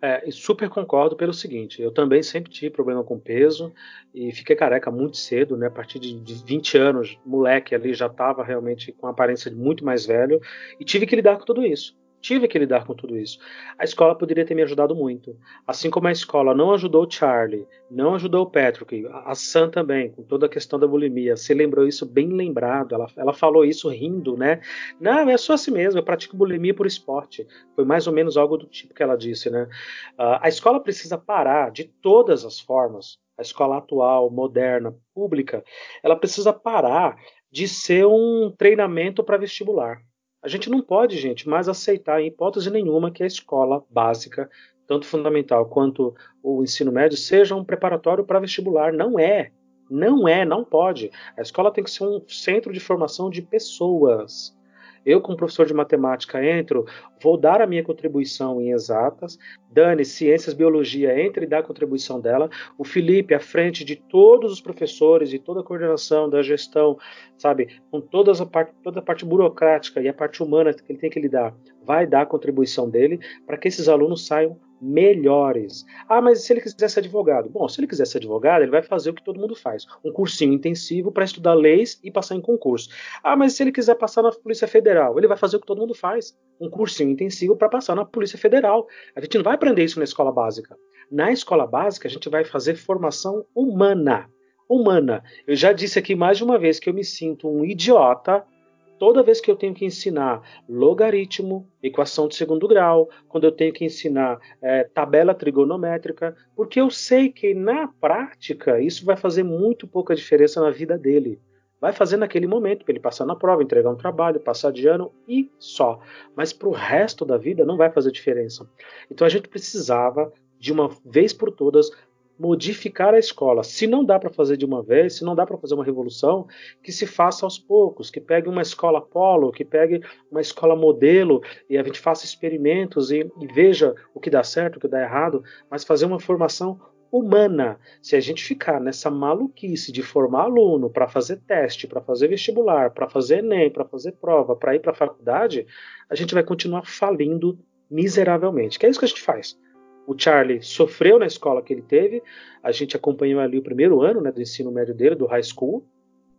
É, super concordo pelo seguinte: eu também sempre tive problema com peso e fiquei careca muito cedo, né? A partir de, de 20 anos, moleque ali já estava realmente com aparência de muito mais velho e tive que lidar com tudo isso tive que lidar com tudo isso. A escola poderia ter me ajudado muito. Assim como a escola não ajudou o Charlie, não ajudou o Patrick, a Sam também, com toda a questão da bulimia. Você lembrou isso bem lembrado. Ela, ela falou isso rindo, né? Não, é só assim mesmo, eu pratico bulimia por esporte. Foi mais ou menos algo do tipo que ela disse, né? Uh, a escola precisa parar de todas as formas. A escola atual, moderna, pública, ela precisa parar de ser um treinamento para vestibular. A gente não pode, gente, mais aceitar em hipótese nenhuma que a escola básica, tanto fundamental quanto o ensino médio, seja um preparatório para vestibular. Não é. Não é, não pode. A escola tem que ser um centro de formação de pessoas. Eu, como professor de matemática, entro, vou dar a minha contribuição em exatas. Dani, ciências, biologia, entre e dá a contribuição dela. O Felipe, à frente de todos os professores e toda a coordenação da gestão, sabe, com todas a parte, toda a parte burocrática e a parte humana que ele tem que lidar, vai dar a contribuição dele para que esses alunos saiam melhores. Ah, mas se ele quiser ser advogado? Bom, se ele quiser ser advogado, ele vai fazer o que todo mundo faz: um cursinho intensivo para estudar leis e passar em concurso. Ah, mas se ele quiser passar na Polícia Federal, ele vai fazer o que todo mundo faz: um cursinho intensivo para passar na Polícia Federal. A gente não vai aprender isso na escola básica. Na escola básica, a gente vai fazer formação humana. Humana. Eu já disse aqui mais de uma vez que eu me sinto um idiota toda vez que eu tenho que ensinar logaritmo, equação de segundo grau, quando eu tenho que ensinar é, tabela trigonométrica, porque eu sei que na prática isso vai fazer muito pouca diferença na vida dele. Vai fazer naquele momento, para ele passar na prova, entregar um trabalho, passar de ano e só. Mas para o resto da vida não vai fazer diferença. Então a gente precisava de uma vez por todas, modificar a escola. Se não dá para fazer de uma vez, se não dá para fazer uma revolução, que se faça aos poucos, que pegue uma escola polo, que pegue uma escola modelo e a gente faça experimentos e, e veja o que dá certo, o que dá errado, mas fazer uma formação humana. Se a gente ficar nessa maluquice de formar aluno para fazer teste, para fazer vestibular, para fazer ENEM, para fazer prova, para ir para a faculdade, a gente vai continuar falindo miseravelmente. Que é isso que a gente faz. O Charlie sofreu na escola que ele teve. A gente acompanhou ali o primeiro ano né, do ensino médio dele, do high school.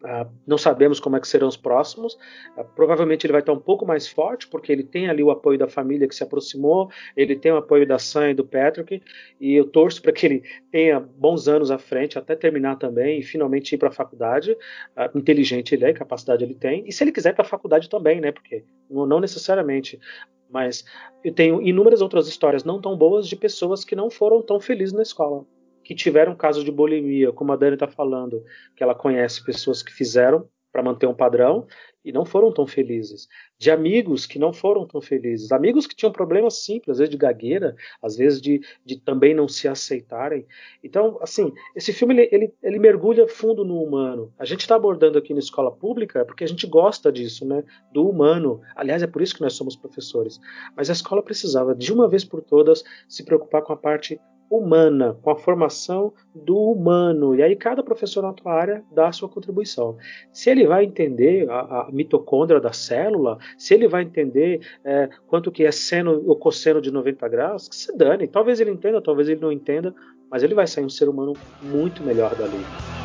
Uh, não sabemos como é que serão os próximos. Uh, provavelmente ele vai estar um pouco mais forte, porque ele tem ali o apoio da família que se aproximou, ele tem o apoio da Sam e do Patrick, e eu torço para que ele tenha bons anos à frente, até terminar também e finalmente ir para a faculdade. Uh, inteligente ele é, capacidade ele tem. E se ele quiser para a faculdade também, né? Porque não necessariamente. Mas eu tenho inúmeras outras histórias não tão boas de pessoas que não foram tão felizes na escola, que tiveram casos de bulimia, como a Dani está falando, que ela conhece pessoas que fizeram para manter um padrão e não foram tão felizes. De amigos que não foram tão felizes. Amigos que tinham problemas simples, às vezes de gagueira, às vezes de, de também não se aceitarem. Então, assim, esse filme ele, ele, ele mergulha fundo no humano. A gente está abordando aqui na escola pública porque a gente gosta disso, né? Do humano. Aliás, é por isso que nós somos professores. Mas a escola precisava, de uma vez por todas, se preocupar com a parte humana, com a formação do humano. E aí cada professor na sua área dá a sua contribuição. Se ele vai entender a, a mitocôndria da célula, se ele vai entender é, quanto que é seno ou cosseno de 90 graus, que se dane. Talvez ele entenda, talvez ele não entenda, mas ele vai sair um ser humano muito melhor dali.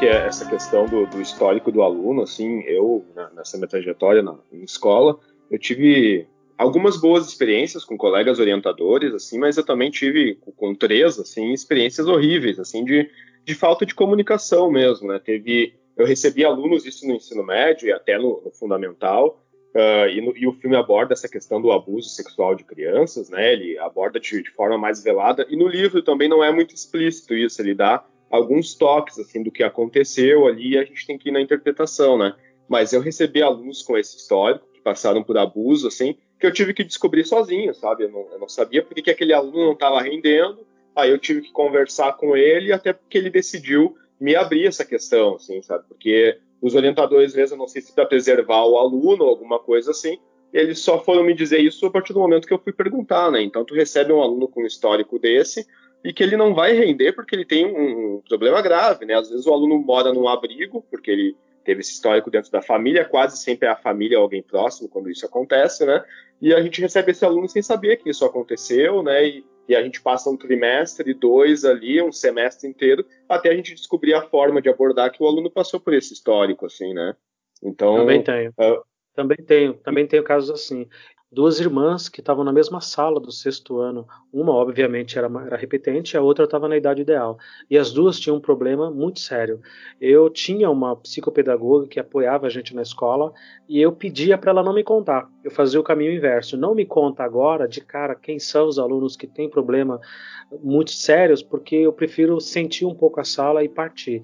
Que é essa questão do, do histórico do aluno, assim, eu, nessa minha trajetória na, em escola, eu tive algumas boas experiências com colegas orientadores, assim, mas eu também tive com três, assim, experiências horríveis, assim, de, de falta de comunicação mesmo, né? Teve, eu recebi alunos isso no ensino médio e até no, no fundamental, uh, e, no, e, o filme aborda essa questão do abuso sexual de crianças, né? Ele aborda de, de forma mais velada e no livro também não é muito explícito isso, ele dá alguns toques assim do que aconteceu ali a gente tem que ir na interpretação, né? Mas eu recebi alunos com esse histórico que passaram por abuso, assim, que eu tive que descobrir sozinho, sabe? Eu não, eu não sabia porque que aquele aluno não estava rendendo, aí eu tive que conversar com ele até porque ele decidiu me abrir essa questão, assim, sabe? Porque os orientadores, às vezes, eu não sei se para preservar o aluno ou alguma coisa assim, eles só foram me dizer isso a partir do momento que eu fui perguntar, né? Então, tu recebe um aluno com um histórico desse, e que ele não vai render porque ele tem um problema grave, né? Às vezes o aluno mora num abrigo porque ele teve esse histórico dentro da família, quase sempre é a família ou alguém próximo quando isso acontece, né? E a gente recebe esse aluno sem saber que isso aconteceu, né? E, e a gente passa um trimestre, dois ali, um semestre inteiro, até a gente descobrir a forma de abordar que o aluno passou por esse histórico, assim, né? Então, também tenho. Uh, também tenho, também tenho casos assim duas irmãs que estavam na mesma sala do sexto ano. Uma, obviamente, era, era repetente, a outra estava na idade ideal. E as duas tinham um problema muito sério. Eu tinha uma psicopedagoga que apoiava a gente na escola e eu pedia para ela não me contar. Eu fazia o caminho inverso. Não me conta agora, de cara, quem são os alunos que têm problema muito sérios, porque eu prefiro sentir um pouco a sala e partir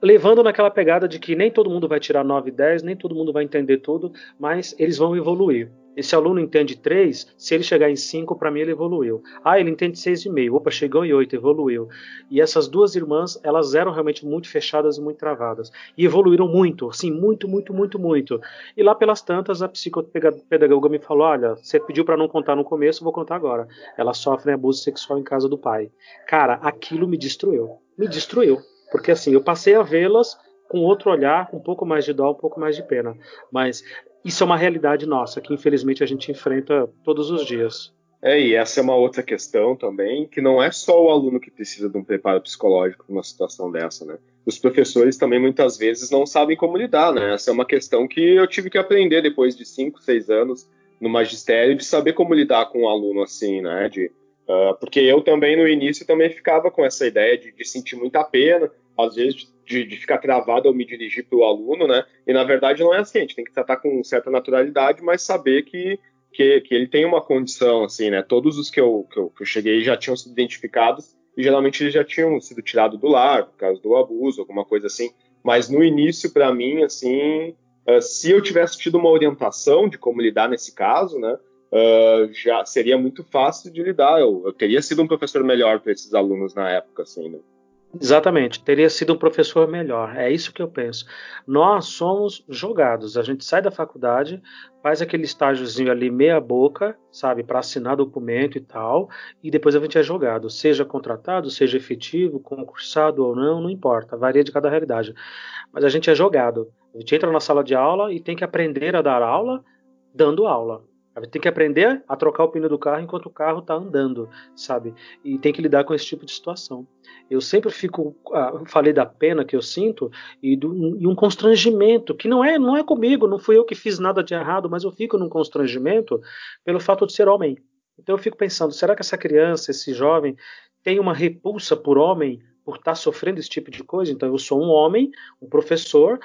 levando naquela pegada de que nem todo mundo vai tirar 9 e 10, nem todo mundo vai entender tudo, mas eles vão evoluir. Esse aluno entende 3, se ele chegar em 5, para mim ele evoluiu. Ah, ele entende 6,5. Opa, chegou em 8, evoluiu. E essas duas irmãs, elas eram realmente muito fechadas e muito travadas. E evoluíram muito, assim, muito, muito, muito, muito. E lá pelas tantas, a psicopedagoga me falou: olha, você pediu para não contar no começo, vou contar agora. Elas sofrem abuso sexual em casa do pai. Cara, aquilo me destruiu. Me destruiu. Porque assim, eu passei a vê-las com outro olhar, com um pouco mais de dó, um pouco mais de pena. Mas isso é uma realidade nossa, que infelizmente a gente enfrenta todos os dias. É, e essa é uma outra questão também, que não é só o aluno que precisa de um preparo psicológico numa situação dessa, né? Os professores também muitas vezes não sabem como lidar, né? Essa é uma questão que eu tive que aprender depois de 5, 6 anos no magistério de saber como lidar com um aluno assim, né? De, uh, porque eu também no início também ficava com essa ideia de, de sentir muita pena, às vezes de, de ficar travado ao me dirigir para o aluno, né? E na verdade não é assim, a gente tem que tratar com certa naturalidade, mas saber que, que, que ele tem uma condição, assim, né? Todos os que eu, que eu, que eu cheguei já tinham sido identificados e geralmente eles já tinham sido tirados do lar por causa do abuso, alguma coisa assim. Mas no início, para mim, assim, uh, se eu tivesse tido uma orientação de como lidar nesse caso, né? Uh, já seria muito fácil de lidar. Eu, eu teria sido um professor melhor para esses alunos na época, assim, né? Exatamente, teria sido um professor melhor. É isso que eu penso. Nós somos jogados. A gente sai da faculdade, faz aquele estágiozinho ali meia boca, sabe, para assinar documento e tal, e depois a gente é jogado, seja contratado, seja efetivo, concursado ou não, não importa, varia de cada realidade. Mas a gente é jogado. A gente entra na sala de aula e tem que aprender a dar aula dando aula. Tem que aprender a trocar o pneu do carro enquanto o carro está andando, sabe? E tem que lidar com esse tipo de situação. Eu sempre fico, ah, falei da pena que eu sinto e, do, e, um constrangimento que não é, não é comigo, não fui eu que fiz nada de errado, mas eu fico num constrangimento pelo fato de ser homem. Então eu fico pensando, será que essa criança, esse jovem, tem uma repulsa por homem por estar tá sofrendo esse tipo de coisa? Então eu sou um homem, um professor,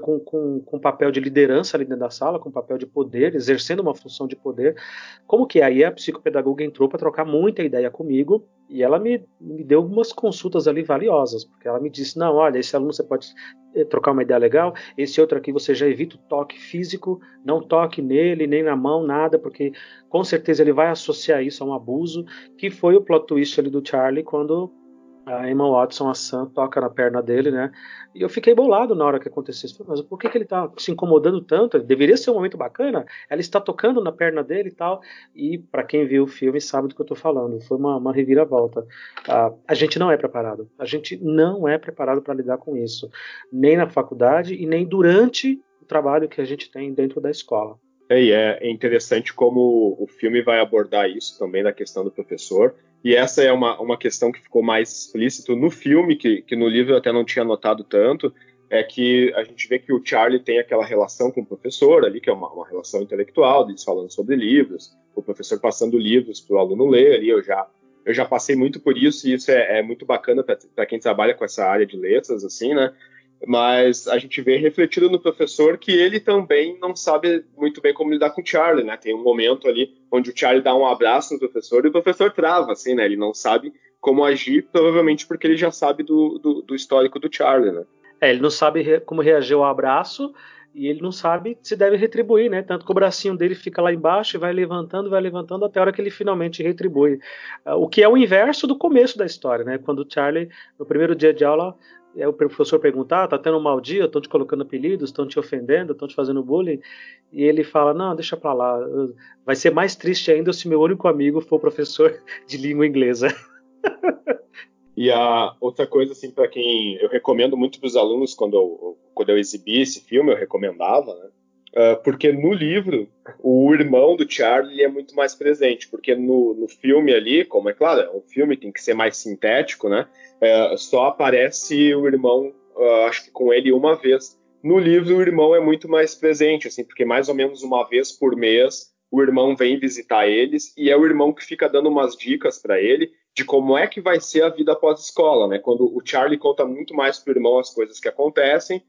com, com, com papel de liderança ali dentro da sala, com papel de poder, exercendo uma função de poder. Como que é? aí a psicopedagoga entrou para trocar muita ideia comigo e ela me, me deu algumas consultas ali valiosas, porque ela me disse: não, olha, esse aluno você pode eh, trocar uma ideia legal, esse outro aqui você já evita o toque físico, não toque nele, nem na mão, nada, porque com certeza ele vai associar isso a um abuso, que foi o plot twist ali do Charlie quando a Emma Watson, a Sam, toca na perna dele, né? E eu fiquei bolado na hora que aconteceu isso. Mas por que, que ele tá se incomodando tanto? Deveria ser um momento bacana. Ela está tocando na perna dele e tal. E para quem viu o filme sabe do que eu tô falando. Foi uma, uma reviravolta. Ah, a gente não é preparado. A gente não é preparado para lidar com isso. Nem na faculdade e nem durante o trabalho que a gente tem dentro da escola. É, é interessante como o filme vai abordar isso também na questão do professor e essa é uma, uma questão que ficou mais explícito no filme, que, que no livro eu até não tinha notado tanto, é que a gente vê que o Charlie tem aquela relação com o professor ali, que é uma, uma relação intelectual, eles falando sobre livros, o professor passando livros para o aluno ler ali, eu já, eu já passei muito por isso, e isso é, é muito bacana para quem trabalha com essa área de letras, assim, né? Mas a gente vê refletido no professor que ele também não sabe muito bem como lidar com o Charlie, né? Tem um momento ali onde o Charlie dá um abraço no professor e o professor trava, assim, né? Ele não sabe como agir, provavelmente porque ele já sabe do, do, do histórico do Charlie, né? É, ele não sabe re como reagir ao abraço e ele não sabe se deve retribuir, né? Tanto que o bracinho dele fica lá embaixo e vai levantando, vai levantando até a hora que ele finalmente retribui. Uh, o que é o inverso do começo da história, né? Quando o Charlie, no primeiro dia de aula, é o professor perguntar, ah, tá tendo um mau dia, estão te colocando apelidos, estão te ofendendo, estão te fazendo bullying, e ele fala, não, deixa pra lá, vai ser mais triste ainda se meu único amigo for professor [LAUGHS] de língua inglesa. [LAUGHS] E a outra coisa, assim, para quem eu recomendo muito para os alunos quando eu, quando eu exibi esse filme, eu recomendava, né? Uh, porque no livro o irmão do Charlie é muito mais presente, porque no, no filme ali, como é claro, é um filme tem que ser mais sintético, né? É, só aparece o irmão, uh, acho que com ele uma vez. No livro, o irmão é muito mais presente, assim, porque mais ou menos uma vez por mês o irmão vem visitar eles e é o irmão que fica dando umas dicas para ele de como é que vai ser a vida após escola, né? Quando o Charlie conta muito mais pro irmão as coisas que acontecem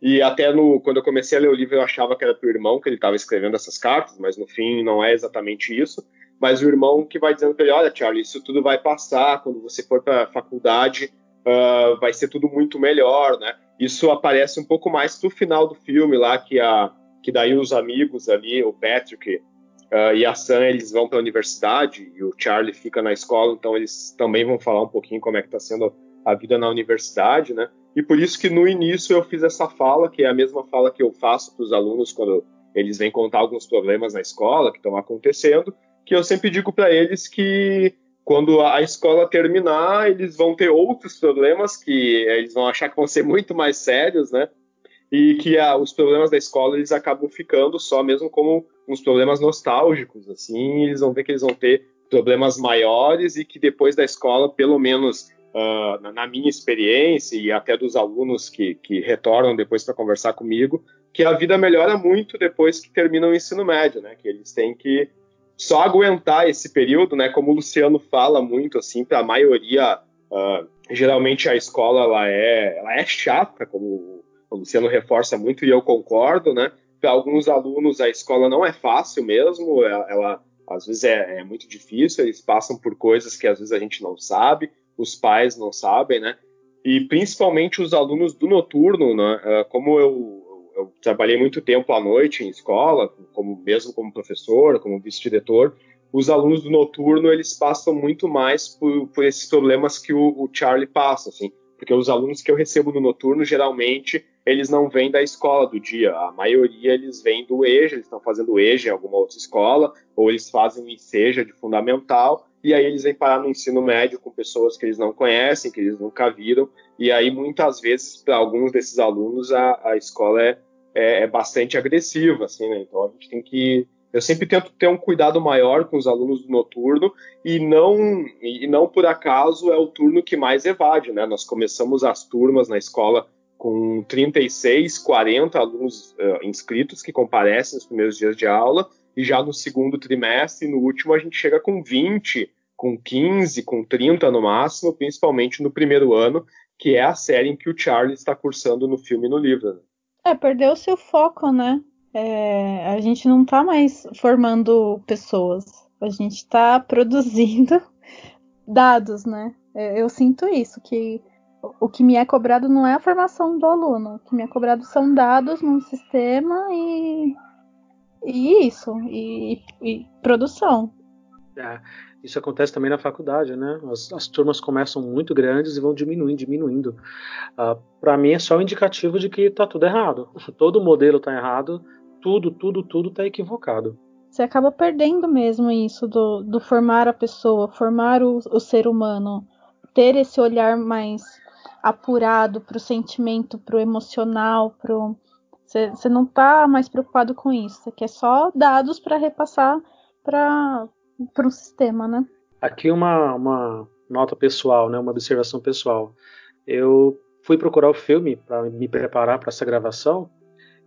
e até no quando eu comecei a ler o livro eu achava que era pro irmão que ele estava escrevendo essas cartas, mas no fim não é exatamente isso mas o irmão que vai dizendo para ele, olha, Charlie, isso tudo vai passar, quando você for para a faculdade, uh, vai ser tudo muito melhor, né? Isso aparece um pouco mais no final do filme lá, que, a, que daí os amigos ali, o Patrick uh, e a Sam, eles vão para a universidade, e o Charlie fica na escola, então eles também vão falar um pouquinho como é que está sendo a vida na universidade, né? E por isso que no início eu fiz essa fala, que é a mesma fala que eu faço para os alunos quando eles vêm contar alguns problemas na escola que estão acontecendo, que eu sempre digo para eles que quando a escola terminar, eles vão ter outros problemas que eles vão achar que vão ser muito mais sérios, né? E que a, os problemas da escola eles acabam ficando só mesmo como uns problemas nostálgicos, assim, eles vão ver que eles vão ter problemas maiores e que depois da escola, pelo menos na, na, minha experiência e até dos alunos que, que retornam depois para conversar comigo, que a vida melhora muito depois que terminam o ensino médio, né? Que eles têm que só aguentar esse período, né? Como o Luciano fala muito, assim, para a maioria, uh, geralmente a escola ela é, ela é chata, como o Luciano reforça muito e eu concordo, né? Para alguns alunos a escola não é fácil mesmo, ela, ela às vezes é, é, muito difícil, eles passam por coisas que às vezes a gente não sabe, os pais não sabem, né? E principalmente os alunos do noturno, né? Uh, como eu eu trabalhei muito tempo à noite em escola, como mesmo como professor, como vice-diretor. Os alunos do noturno eles passam muito mais por, por esses problemas que o, o, Charlie passa, assim, porque os alunos que eu recebo no noturno geralmente eles não vêm da escola do dia, a maioria eles vêm do EJA, eles estão fazendo EJA em alguma outra escola, ou eles fazem o ICEJA de fundamental, e aí eles vêm parar no ensino médio com pessoas que eles não conhecem, que eles nunca viram, e aí muitas vezes para alguns desses alunos a, a escola é é, é bastante agressiva, assim, né? Então a gente tem que eu sempre tento ter um cuidado maior com os alunos do noturno e não e não por acaso é o turno que mais evade, né? Nós começamos as turmas na escola com 36, 40 alunos uh, inscritos que comparecem nos primeiros dias de aula e já no segundo trimestre, no último a gente chega com 20, com 15, com 30 no máximo, principalmente no primeiro ano, que é a série em que o Charlie está cursando no filme e no livro. Né? É, perdeu seu foco, né? É, a gente não tá mais formando pessoas, a gente tá produzindo [LAUGHS] dados, né? É, eu sinto isso, que o que me é cobrado não é a formação do aluno, o que me é cobrado são dados num sistema e, e isso, e, e produção. É, isso acontece também na faculdade, né? As, as turmas começam muito grandes e vão diminuindo, diminuindo. Uh, ah, Para mim é só um indicativo de que está tudo errado. [LAUGHS] Todo modelo está errado, tudo, tudo, tudo está equivocado. Você acaba perdendo mesmo isso do, do formar a pessoa, formar o, o ser humano, ter esse olhar mais apurado para o sentimento, para o emocional, pro você não está mais preocupado com isso. Você quer só dados para repassar para um sistema, né? Aqui uma, uma nota pessoal, né, uma observação pessoal. Eu fui procurar o filme para me preparar para essa gravação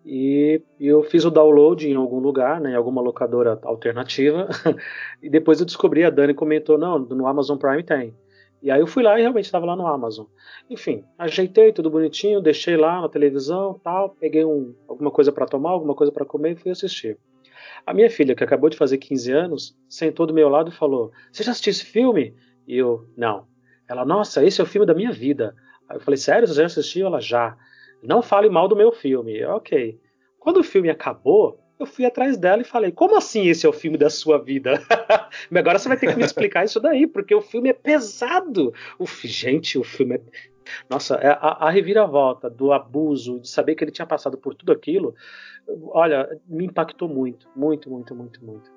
e eu fiz o download em algum lugar, né, em alguma locadora alternativa, [LAUGHS] e depois eu descobri, a Dani comentou, não, no Amazon Prime tem. E aí eu fui lá e realmente estava lá no Amazon. Enfim, ajeitei tudo bonitinho, deixei lá na televisão, tal, peguei um, alguma coisa para tomar, alguma coisa para comer e fui assistir. A minha filha, que acabou de fazer 15 anos, sentou do meu lado e falou: Você já assistiu esse filme? E eu, não. Ela, nossa, esse é o filme da minha vida. Aí eu falei, sério, você já assistiu? Ela, já. Não fale mal do meu filme. Eu, ok. Quando o filme acabou, eu fui atrás dela e falei: Como assim esse é o filme da sua vida? [LAUGHS] Agora você vai ter que me explicar isso daí, porque o filme é pesado. O, gente, o filme é. Nossa, é a, a reviravolta do abuso, de saber que ele tinha passado por tudo aquilo, olha, me impactou muito, muito, muito, muito, muito.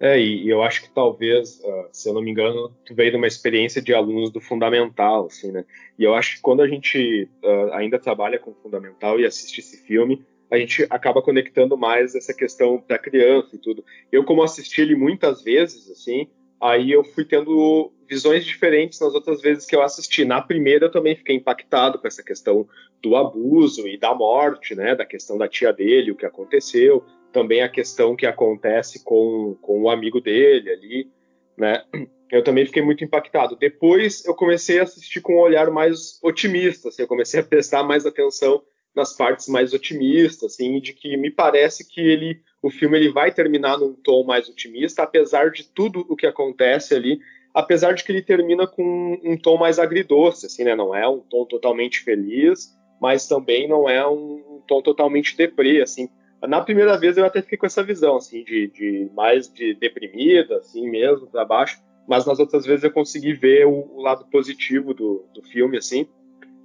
É, e, eu acho que talvez, uh, se eu não me engano, tu veio de uma experiência de alunos do fundamental, assim, né? E eu acho que quando a gente uh, ainda trabalha com fundamental e assiste esse filme, a gente acaba conectando mais essa questão da criança e tudo. Eu, como assisti ele muitas vezes, assim, aí eu fui tendo visões diferentes nas outras vezes que eu assisti. Na primeira eu também fiquei impactado com essa questão do abuso e da morte, né, da questão da tia dele, o que aconteceu, também a questão que acontece com, com o amigo dele ali, né, eu também fiquei muito impactado. Depois eu comecei a assistir com um olhar mais otimista, assim, eu comecei a [LAUGHS] prestar mais atenção nas partes mais otimistas, assim, de que me parece que ele, o filme ele vai terminar num tom mais otimista, apesar de tudo o que acontece ali, apesar de que ele termina com um tom mais agridoce, assim, né? Não é um tom totalmente feliz, mas também não é um, um tom totalmente deprê, assim. Na primeira vez eu até fiquei com essa visão, assim, de, de mais de deprimida, assim mesmo, para baixo, mas nas outras vezes eu consegui ver o, o lado positivo do, do filme, assim.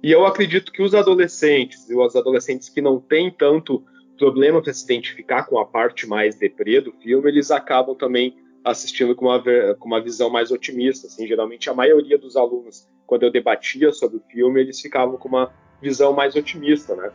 E eu acredito que os adolescentes e os adolescentes que não têm tanto problema para se identificar com a parte mais deprê do filme, eles acabam também assistindo com uma, com uma visão mais otimista. Assim, geralmente a maioria dos alunos, quando eu debatia sobre o filme, eles ficavam com uma visão mais otimista, né?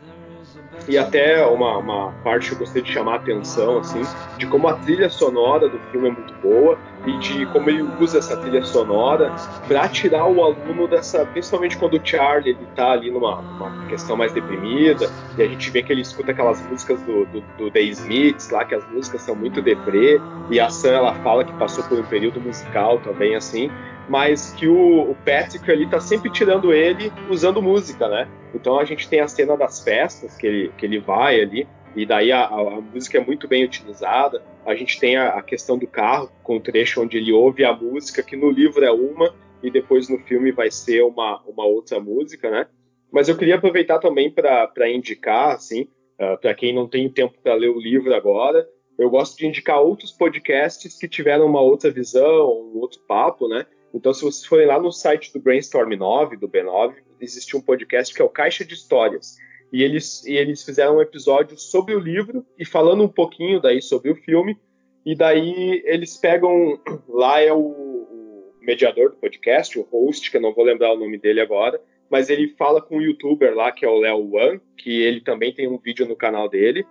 E até uma, uma parte que eu gostei de chamar a atenção, assim, de como a trilha sonora do filme é muito boa. E de como ele usa essa trilha sonora para tirar o aluno dessa, principalmente quando o Charlie ele tá ali numa, numa, questão mais deprimida e a gente vê que ele escuta aquelas músicas do, do, do The Smiths lá que as músicas são muito deprê e a Sam ela fala que passou por um período musical também assim mas que o, o Patrick ali tá sempre tirando ele usando música, né? Então a gente tem a cena das festas que ele, que ele vai ali e daí a, a, música é muito bem utilizada. A gente tem a, a, questão do carro, com o trecho onde ele ouve a música, que no livro é uma, e depois no filme vai ser uma, uma outra música, né? Mas eu queria aproveitar também para indicar, assim, uh, para quem não tem tempo para ler o livro agora, eu gosto de indicar outros podcasts que tiveram uma outra visão, um outro papo, né? Então, se vocês forem lá no site do Brainstorm 9, do B9, existe um podcast que é o Caixa de Histórias e eles, e eles fizeram um episódio sobre o livro e falando um pouquinho daí sobre o filme. E daí eles pegam. [CLEARS THROAT] Lá é o, o mediador do podcast, o host, que eu não vou lembrar o nome dele agora, mas ele fala com um youtuber lá, que é o Léo Wan, que ele também tem um vídeo no canal dele.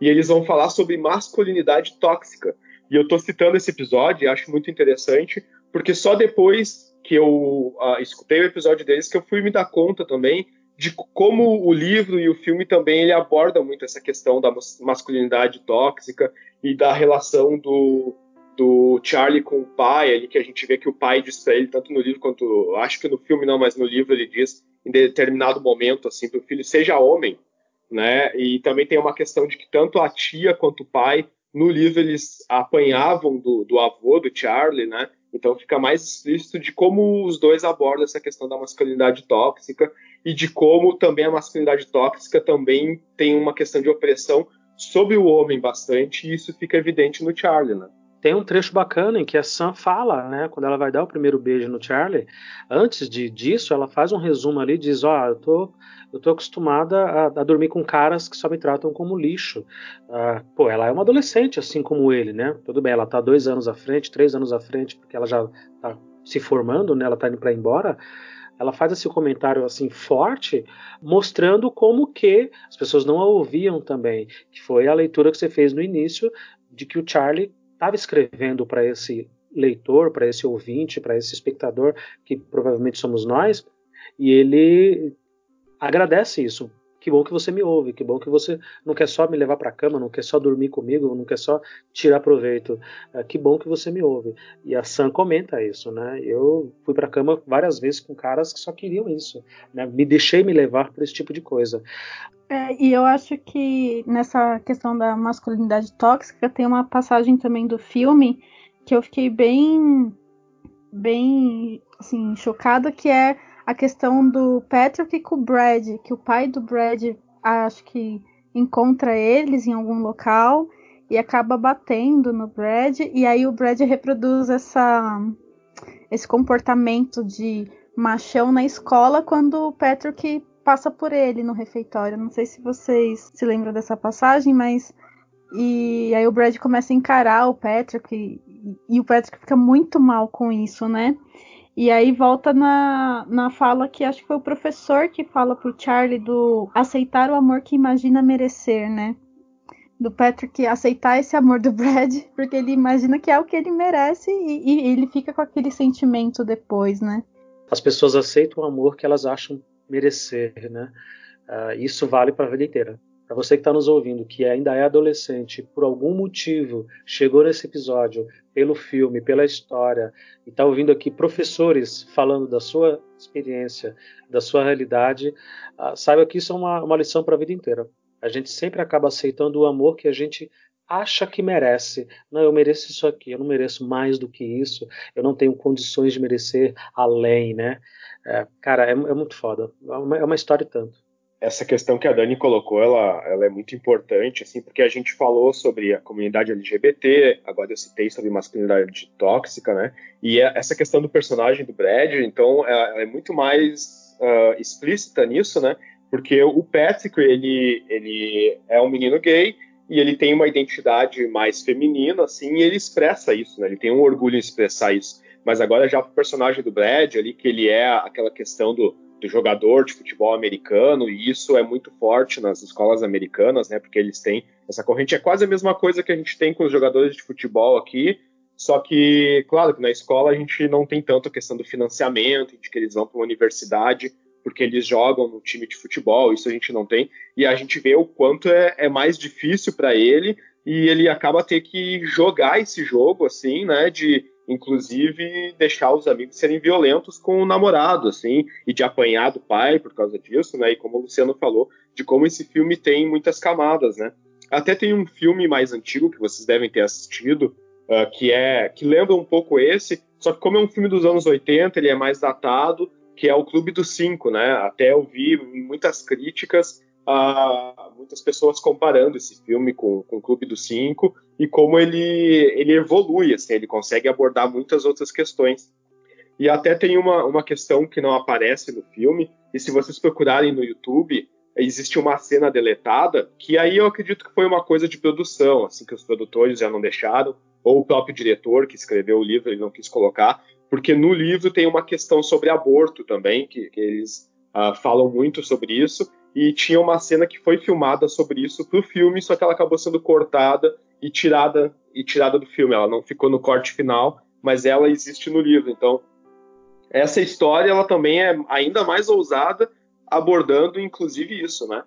E eles vão falar sobre masculinidade tóxica. E eu estou citando esse episódio e acho muito interessante, porque só depois que eu uh, escutei o episódio deles que eu fui me dar conta também de como o livro e o filme também ele aborda muito essa questão da masculinidade tóxica e da relação do, do Charlie com o pai, ali que a gente vê que o pai diz para ele tanto no livro quanto acho que no filme não, mas no livro ele diz em determinado momento assim para o filho seja homem, né? E também tem uma questão de que tanto a tia quanto o pai no livro eles apanhavam do, do avô do Charlie, né? Então fica mais explícito de como os dois abordam essa questão da masculinidade tóxica e de como também a masculinidade tóxica também tem uma questão de opressão sobre o homem bastante, e isso fica evidente no Charlie, né? Tem um trecho bacana em que a Sam fala, né, quando ela vai dar o primeiro beijo no Charlie, antes de, disso, ela faz um resumo ali, diz, ó, oh, eu tô, eu tô acostumada a, a, dormir com caras que só me tratam como lixo. Uh, pô, ela é uma adolescente, assim como ele, né? Tudo bem, ela tá dois anos à frente, três anos à frente, porque ela já tá se formando, né? Ela tá indo para embora ela faz esse comentário assim forte, mostrando como que as pessoas não a ouviam também, que foi a leitura que você fez no início de que o Charlie estava escrevendo para esse leitor, para esse ouvinte, para esse espectador que provavelmente somos nós, e ele agradece isso que bom que você me ouve, que bom que você não quer só me levar para a cama, não quer só dormir comigo, não quer só tirar proveito. É, que bom que você me ouve. E a Sam comenta isso, né? Eu fui para a cama várias vezes com caras que só queriam isso, né? Me deixei me levar por esse tipo de coisa. É, e eu acho que nessa questão da masculinidade tóxica tem uma passagem também do filme que eu fiquei bem bem assim chocada que é a questão do Patrick com o Brad, que o pai do Brad acho que encontra eles em algum local e acaba batendo no Brad e aí o Brad reproduz essa esse comportamento de machão na escola quando o Patrick passa por ele no refeitório. Não sei se vocês se lembram dessa passagem, mas e aí o Brad começa a encarar o Patrick e, e o Patrick fica muito mal com isso, né? E aí volta na, na fala que acho que foi o professor que fala pro Charlie do aceitar o amor que imagina merecer, né? Do Patrick aceitar esse amor do Brad, [LAUGHS] porque ele imagina que é o que ele merece e, e ele fica com aquele sentimento depois, né? As pessoas aceitam o amor que elas acham merecer, né? Uh, isso vale para a vida inteira. Para você que está nos ouvindo, que ainda é adolescente, por algum motivo chegou nesse episódio, pelo filme, pela história, e está ouvindo aqui professores falando da sua experiência, da sua realidade, uh, saiba que isso é uma, uma lição para a vida inteira. A gente sempre acaba aceitando o amor que a gente acha que merece. Não, eu mereço isso aqui, eu não mereço mais do que isso, eu não tenho condições de merecer além, né? É, cara, é, é, muito foda. É uma, é uma história tanto essa questão que a Dani colocou, ela, ela é muito importante, assim, porque a gente falou sobre a comunidade LGBT, agora eu citei sobre masculinidade tóxica, né? E é, essa questão do personagem do Brad, então, é, é muito mais uh, explícita nisso, né? Porque o Patrick, ele, ele é um menino gay e ele tem uma identidade mais feminina, assim, e ele expressa isso, né? Ele tem um orgulho em expressar isso. Mas agora já o personagem do Brad ali, que ele é aquela questão do do jogador de futebol americano, e isso é muito forte nas escolas americanas, né? Porque eles têm essa corrente. É quase a mesma coisa que a gente tem com os jogadores de futebol aqui, Só que, claro, que na escola a gente não tem tanto a questão do financiamento, de que eles vão para uma universidade porque eles jogam no time de futebol, isso a gente não tem, e a gente vê o quanto é, é mais difícil para ele, e ele acaba ter que jogar esse jogo, assim, né, de inclusive deixar os amigos serem violentos com o namorado, assim, e de apanhar do pai por causa disso, né, e como o Luciano falou, de como esse filme tem muitas camadas, né. Até tem um filme mais antigo que vocês devem ter assistido, uh, que é que lembra um pouco esse, só que como é um filme dos anos 80, ele é mais datado, que é o Clube dos Cinco, né? Até eu vi muitas críticas, muitas pessoas comparando esse filme com, com o Clube dos Cinco e como ele, ele evolui, assim, ele consegue abordar muitas outras questões. E até tem uma, uma questão que não aparece no filme, e se vocês procurarem no YouTube, existe uma cena deletada, que aí eu acredito que foi uma coisa de produção, assim, que os produtores já não deixaram, ou o próprio diretor que escreveu o livro ele não quis colocar, porque no livro tem uma questão sobre aborto também, que, que eles uh, falam muito sobre isso, e tinha uma cena que foi filmada sobre isso para o filme, só que ela acabou sendo cortada e tirada e tirada do filme. Ela não ficou no corte final, mas ela existe no livro. Então, essa história ela também é ainda mais ousada, abordando inclusive isso, né?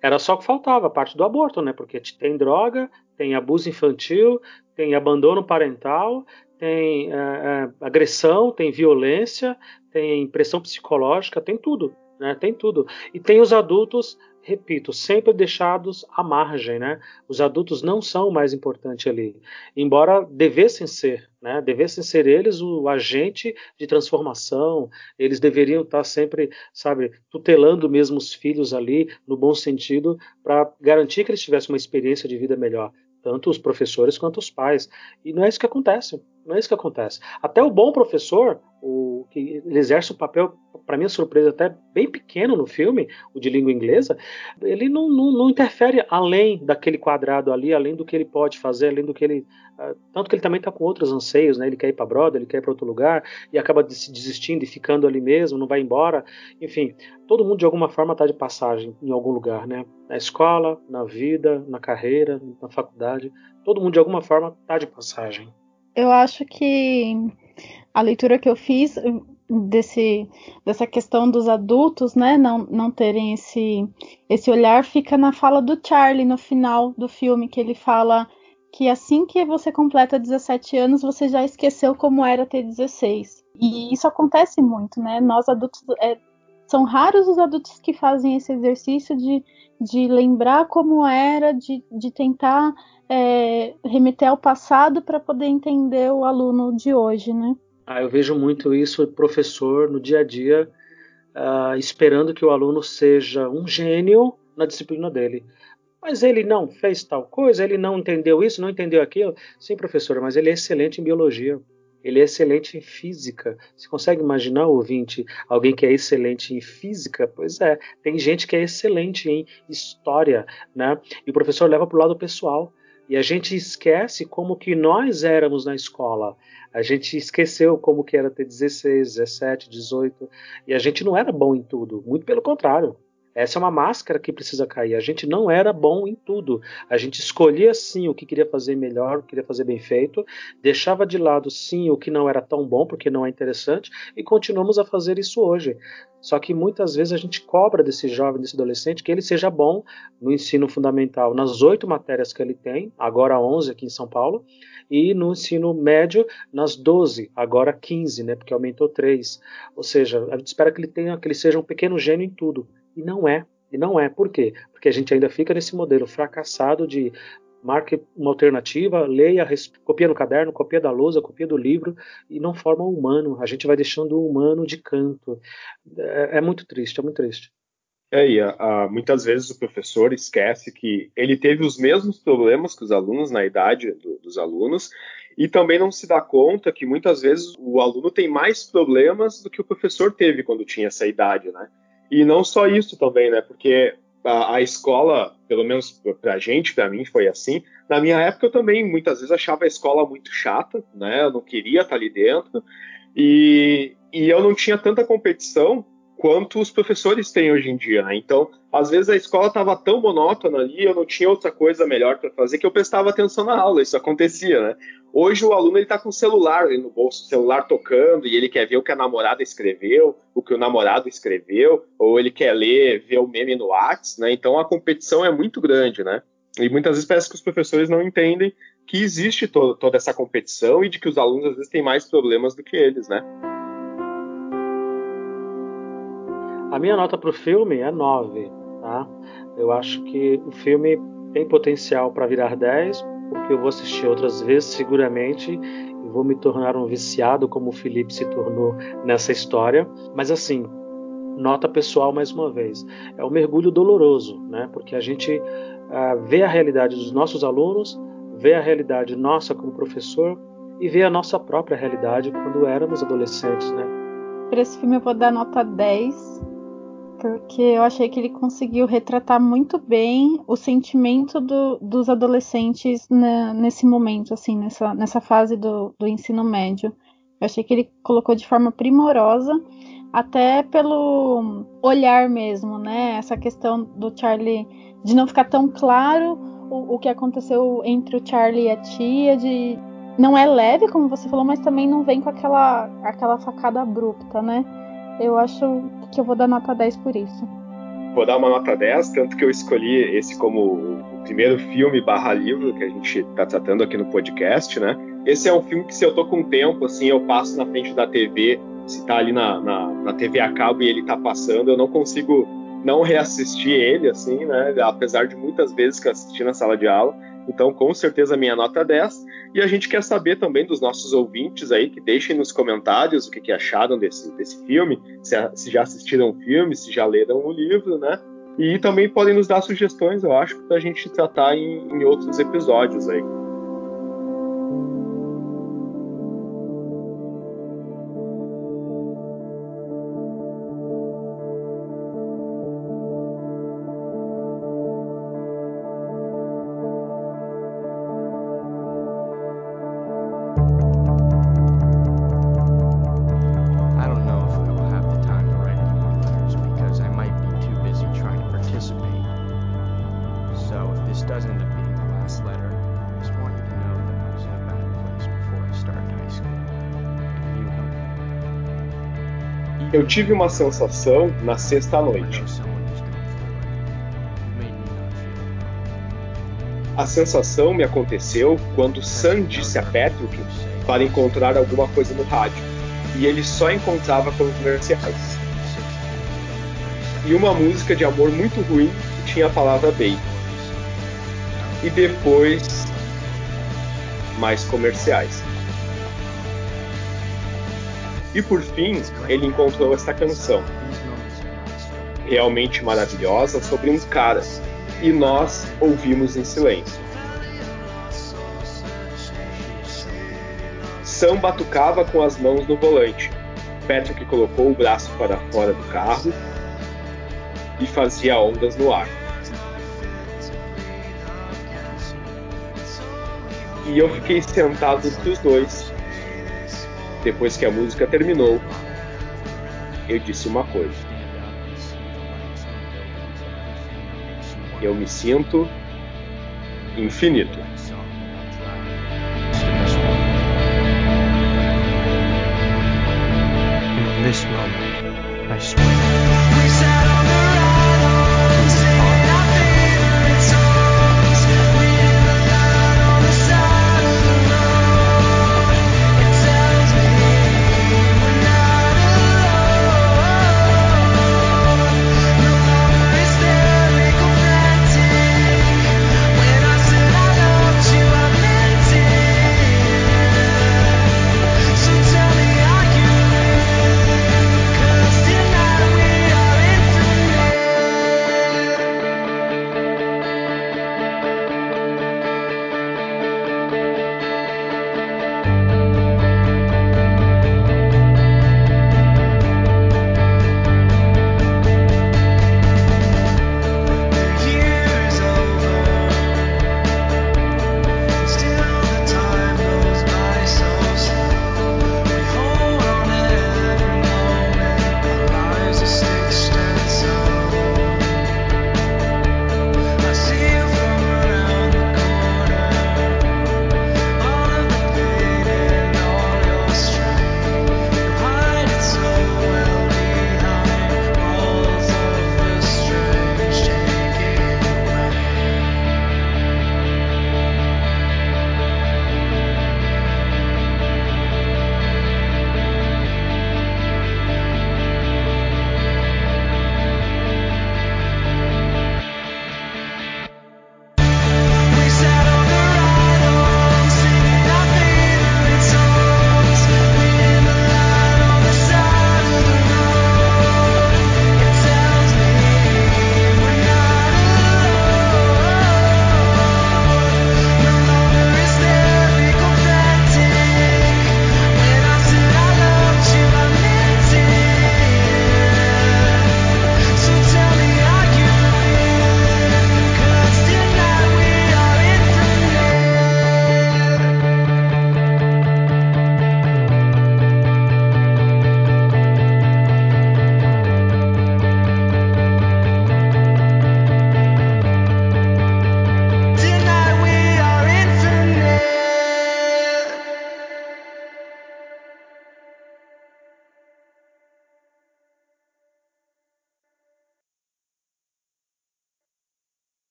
Era só que faltava a parte do aborto, né? Porque tem droga, tem abuso infantil, tem abandono parental, tem é, é, agressão, tem violência, tem pressão psicológica, tem tudo, né? Tem tudo. E tem os adultos, repito, sempre deixados à margem, né? Os adultos não são o mais importante ali, embora devessem ser, né? Devessem ser eles o agente de transformação. Eles deveriam estar sempre, sabe, tutelando mesmo os filhos ali, no bom sentido, para garantir que eles tivessem uma experiência de vida melhor tanto os professores quanto os pais. E não é isso que acontece. Não é isso que acontece. Até o bom professor, o que ele exerce um papel, para minha surpresa, até bem pequeno no filme, o de língua inglesa, ele não, não, não, interfere além daquele quadrado ali, além do que ele pode fazer, além do que ele. Uh, tanto que ele também está com outros anseios, né? Ele quer ir para Broda, ele quer ir para outro lugar, e acaba desistindo e ficando ali mesmo, não vai embora. Enfim, todo mundo de alguma forma está de passagem em algum lugar, né? Na escola, na vida, na carreira, na faculdade. Todo mundo de alguma forma está de passagem eu acho que a leitura que eu fiz desse, dessa questão dos adultos, né, não, não terem esse, esse olhar, fica na fala do Charlie no final do filme, que ele fala que assim que você completa 17 anos, você já esqueceu como era ter 16. E isso acontece muito, né? Nós adultos. É, são raros os adultos que fazem esse exercício de, de lembrar como era, de, de tentar é, remeter ao passado para poder entender o aluno de hoje, né? Ah, eu vejo muito isso, professor, no dia a dia, uh, esperando que o aluno seja um gênio na disciplina dele. Mas ele não fez tal coisa, ele não entendeu isso, não entendeu aquilo. Sim, professor, mas ele é excelente em biologia. Ele é excelente em física. Você consegue imaginar, ouvinte, alguém que é excelente em física? Pois é, tem gente que é excelente em história, né? E o professor leva para o lado pessoal. E a gente esquece como que nós éramos na escola. A gente esqueceu como que era ter 16, 17, 18. E a gente não era bom em tudo. Muito pelo contrário. Essa é uma máscara que precisa cair. A gente não era bom em tudo. A gente escolhia sim o que queria fazer melhor, o que queria fazer bem feito, deixava de lado sim o que não era tão bom, porque não é interessante, e continuamos a fazer isso hoje. Só que muitas vezes a gente cobra desse jovem, desse adolescente, que ele seja bom no ensino fundamental, nas oito matérias que ele tem, agora 11 aqui em São Paulo, e no ensino médio, nas 12, agora 15, né, porque aumentou 3. Ou seja, a gente espera que ele tenha, que ele seja um pequeno gênio em tudo. E não é. E não é. Por quê? Porque a gente ainda fica nesse modelo fracassado de marque uma alternativa, leia, copia no caderno, copia da lousa, copia do livro e não forma o humano. A gente vai deixando o humano de canto. É, é muito triste, é muito triste. É, e a, a, muitas vezes o professor esquece que ele teve os mesmos problemas que os alunos na idade do, dos alunos e também não se dá conta que muitas vezes o aluno tem mais problemas do que o professor teve quando tinha essa idade, né? E não só isso também, né? Porque a, a escola, pelo menos pra gente, pra mim foi assim. Na minha época eu também muitas vezes achava a escola muito chata, né? Eu não queria estar ali dentro. E, e eu não tinha tanta competição quanto os professores têm hoje em dia. Né? Então, às vezes a escola estava tão monótona ali, eu não tinha outra coisa melhor para fazer que eu prestava atenção na aula. Isso acontecia, né? Hoje o aluno ele está com o celular ali no bolso, o celular tocando e ele quer ver o que a namorada escreveu, o que o namorado escreveu, ou ele quer ler, ver o meme no WhatsApp, né? Então a competição é muito grande, né? E muitas vezes parece que os professores não entendem que existe to toda essa competição e de que os alunos às vezes têm mais problemas do que eles, né? Minha nota para o filme é 9, tá? Eu acho que o filme tem potencial para virar 10, porque eu vou assistir outras vezes seguramente e vou me tornar um viciado como o Felipe se tornou nessa história. Mas assim, nota pessoal mais uma vez, é um mergulho doloroso, né? Porque a gente uh, vê a realidade dos nossos alunos, vê a realidade nossa como professor e vê a nossa própria realidade quando éramos adolescentes, né? Para esse filme eu vou dar nota 10, porque eu achei que ele conseguiu retratar muito bem o sentimento do, dos adolescentes na, nesse momento, assim, nessa, nessa fase do, do ensino médio. Eu achei que ele colocou de forma primorosa, até pelo olhar mesmo, né? Essa questão do Charlie de não ficar tão claro o, o que aconteceu entre o Charlie e a tia, de não é leve, como você falou, mas também não vem com aquela, aquela facada abrupta, né? Eu acho que eu vou dar nota 10 por isso. Vou dar uma nota 10, tanto que eu escolhi esse como o primeiro filme barra livro que a gente está tratando aqui no podcast, né? Esse é um filme que se eu tô com tempo, assim, eu passo na frente da TV, se tá ali na, na, na TV a cabo e ele tá passando, eu não consigo não reassistir ele, assim, né? Apesar de muitas vezes que eu assisti na sala de aula. Então, com certeza, minha nota é 10. E a gente quer saber também dos nossos ouvintes aí, que deixem nos comentários o que, que acharam desse, desse filme, se, se, já assistiram o filme, se já leram o livro, né? E também podem nos dar sugestões, eu acho, para a gente tratar em, em outros episódios aí. Eu tive uma sensação na sexta noite. A sensação me aconteceu quando Sam disse a Patrick para encontrar alguma coisa no rádio, e ele só encontrava comerciais. E uma música de amor muito ruim que tinha a palavra baby. E depois mais comerciais. E por fim, ele encontrou esta canção, realmente maravilhosa, sobre um cara, e nós ouvimos em silêncio. Sam batucava com as mãos no volante. Patrick colocou o braço para fora do carro e fazia ondas no ar. E eu fiquei sentado entre os dois, depois que a música terminou, eu disse uma coisa. Eu me sinto infinito.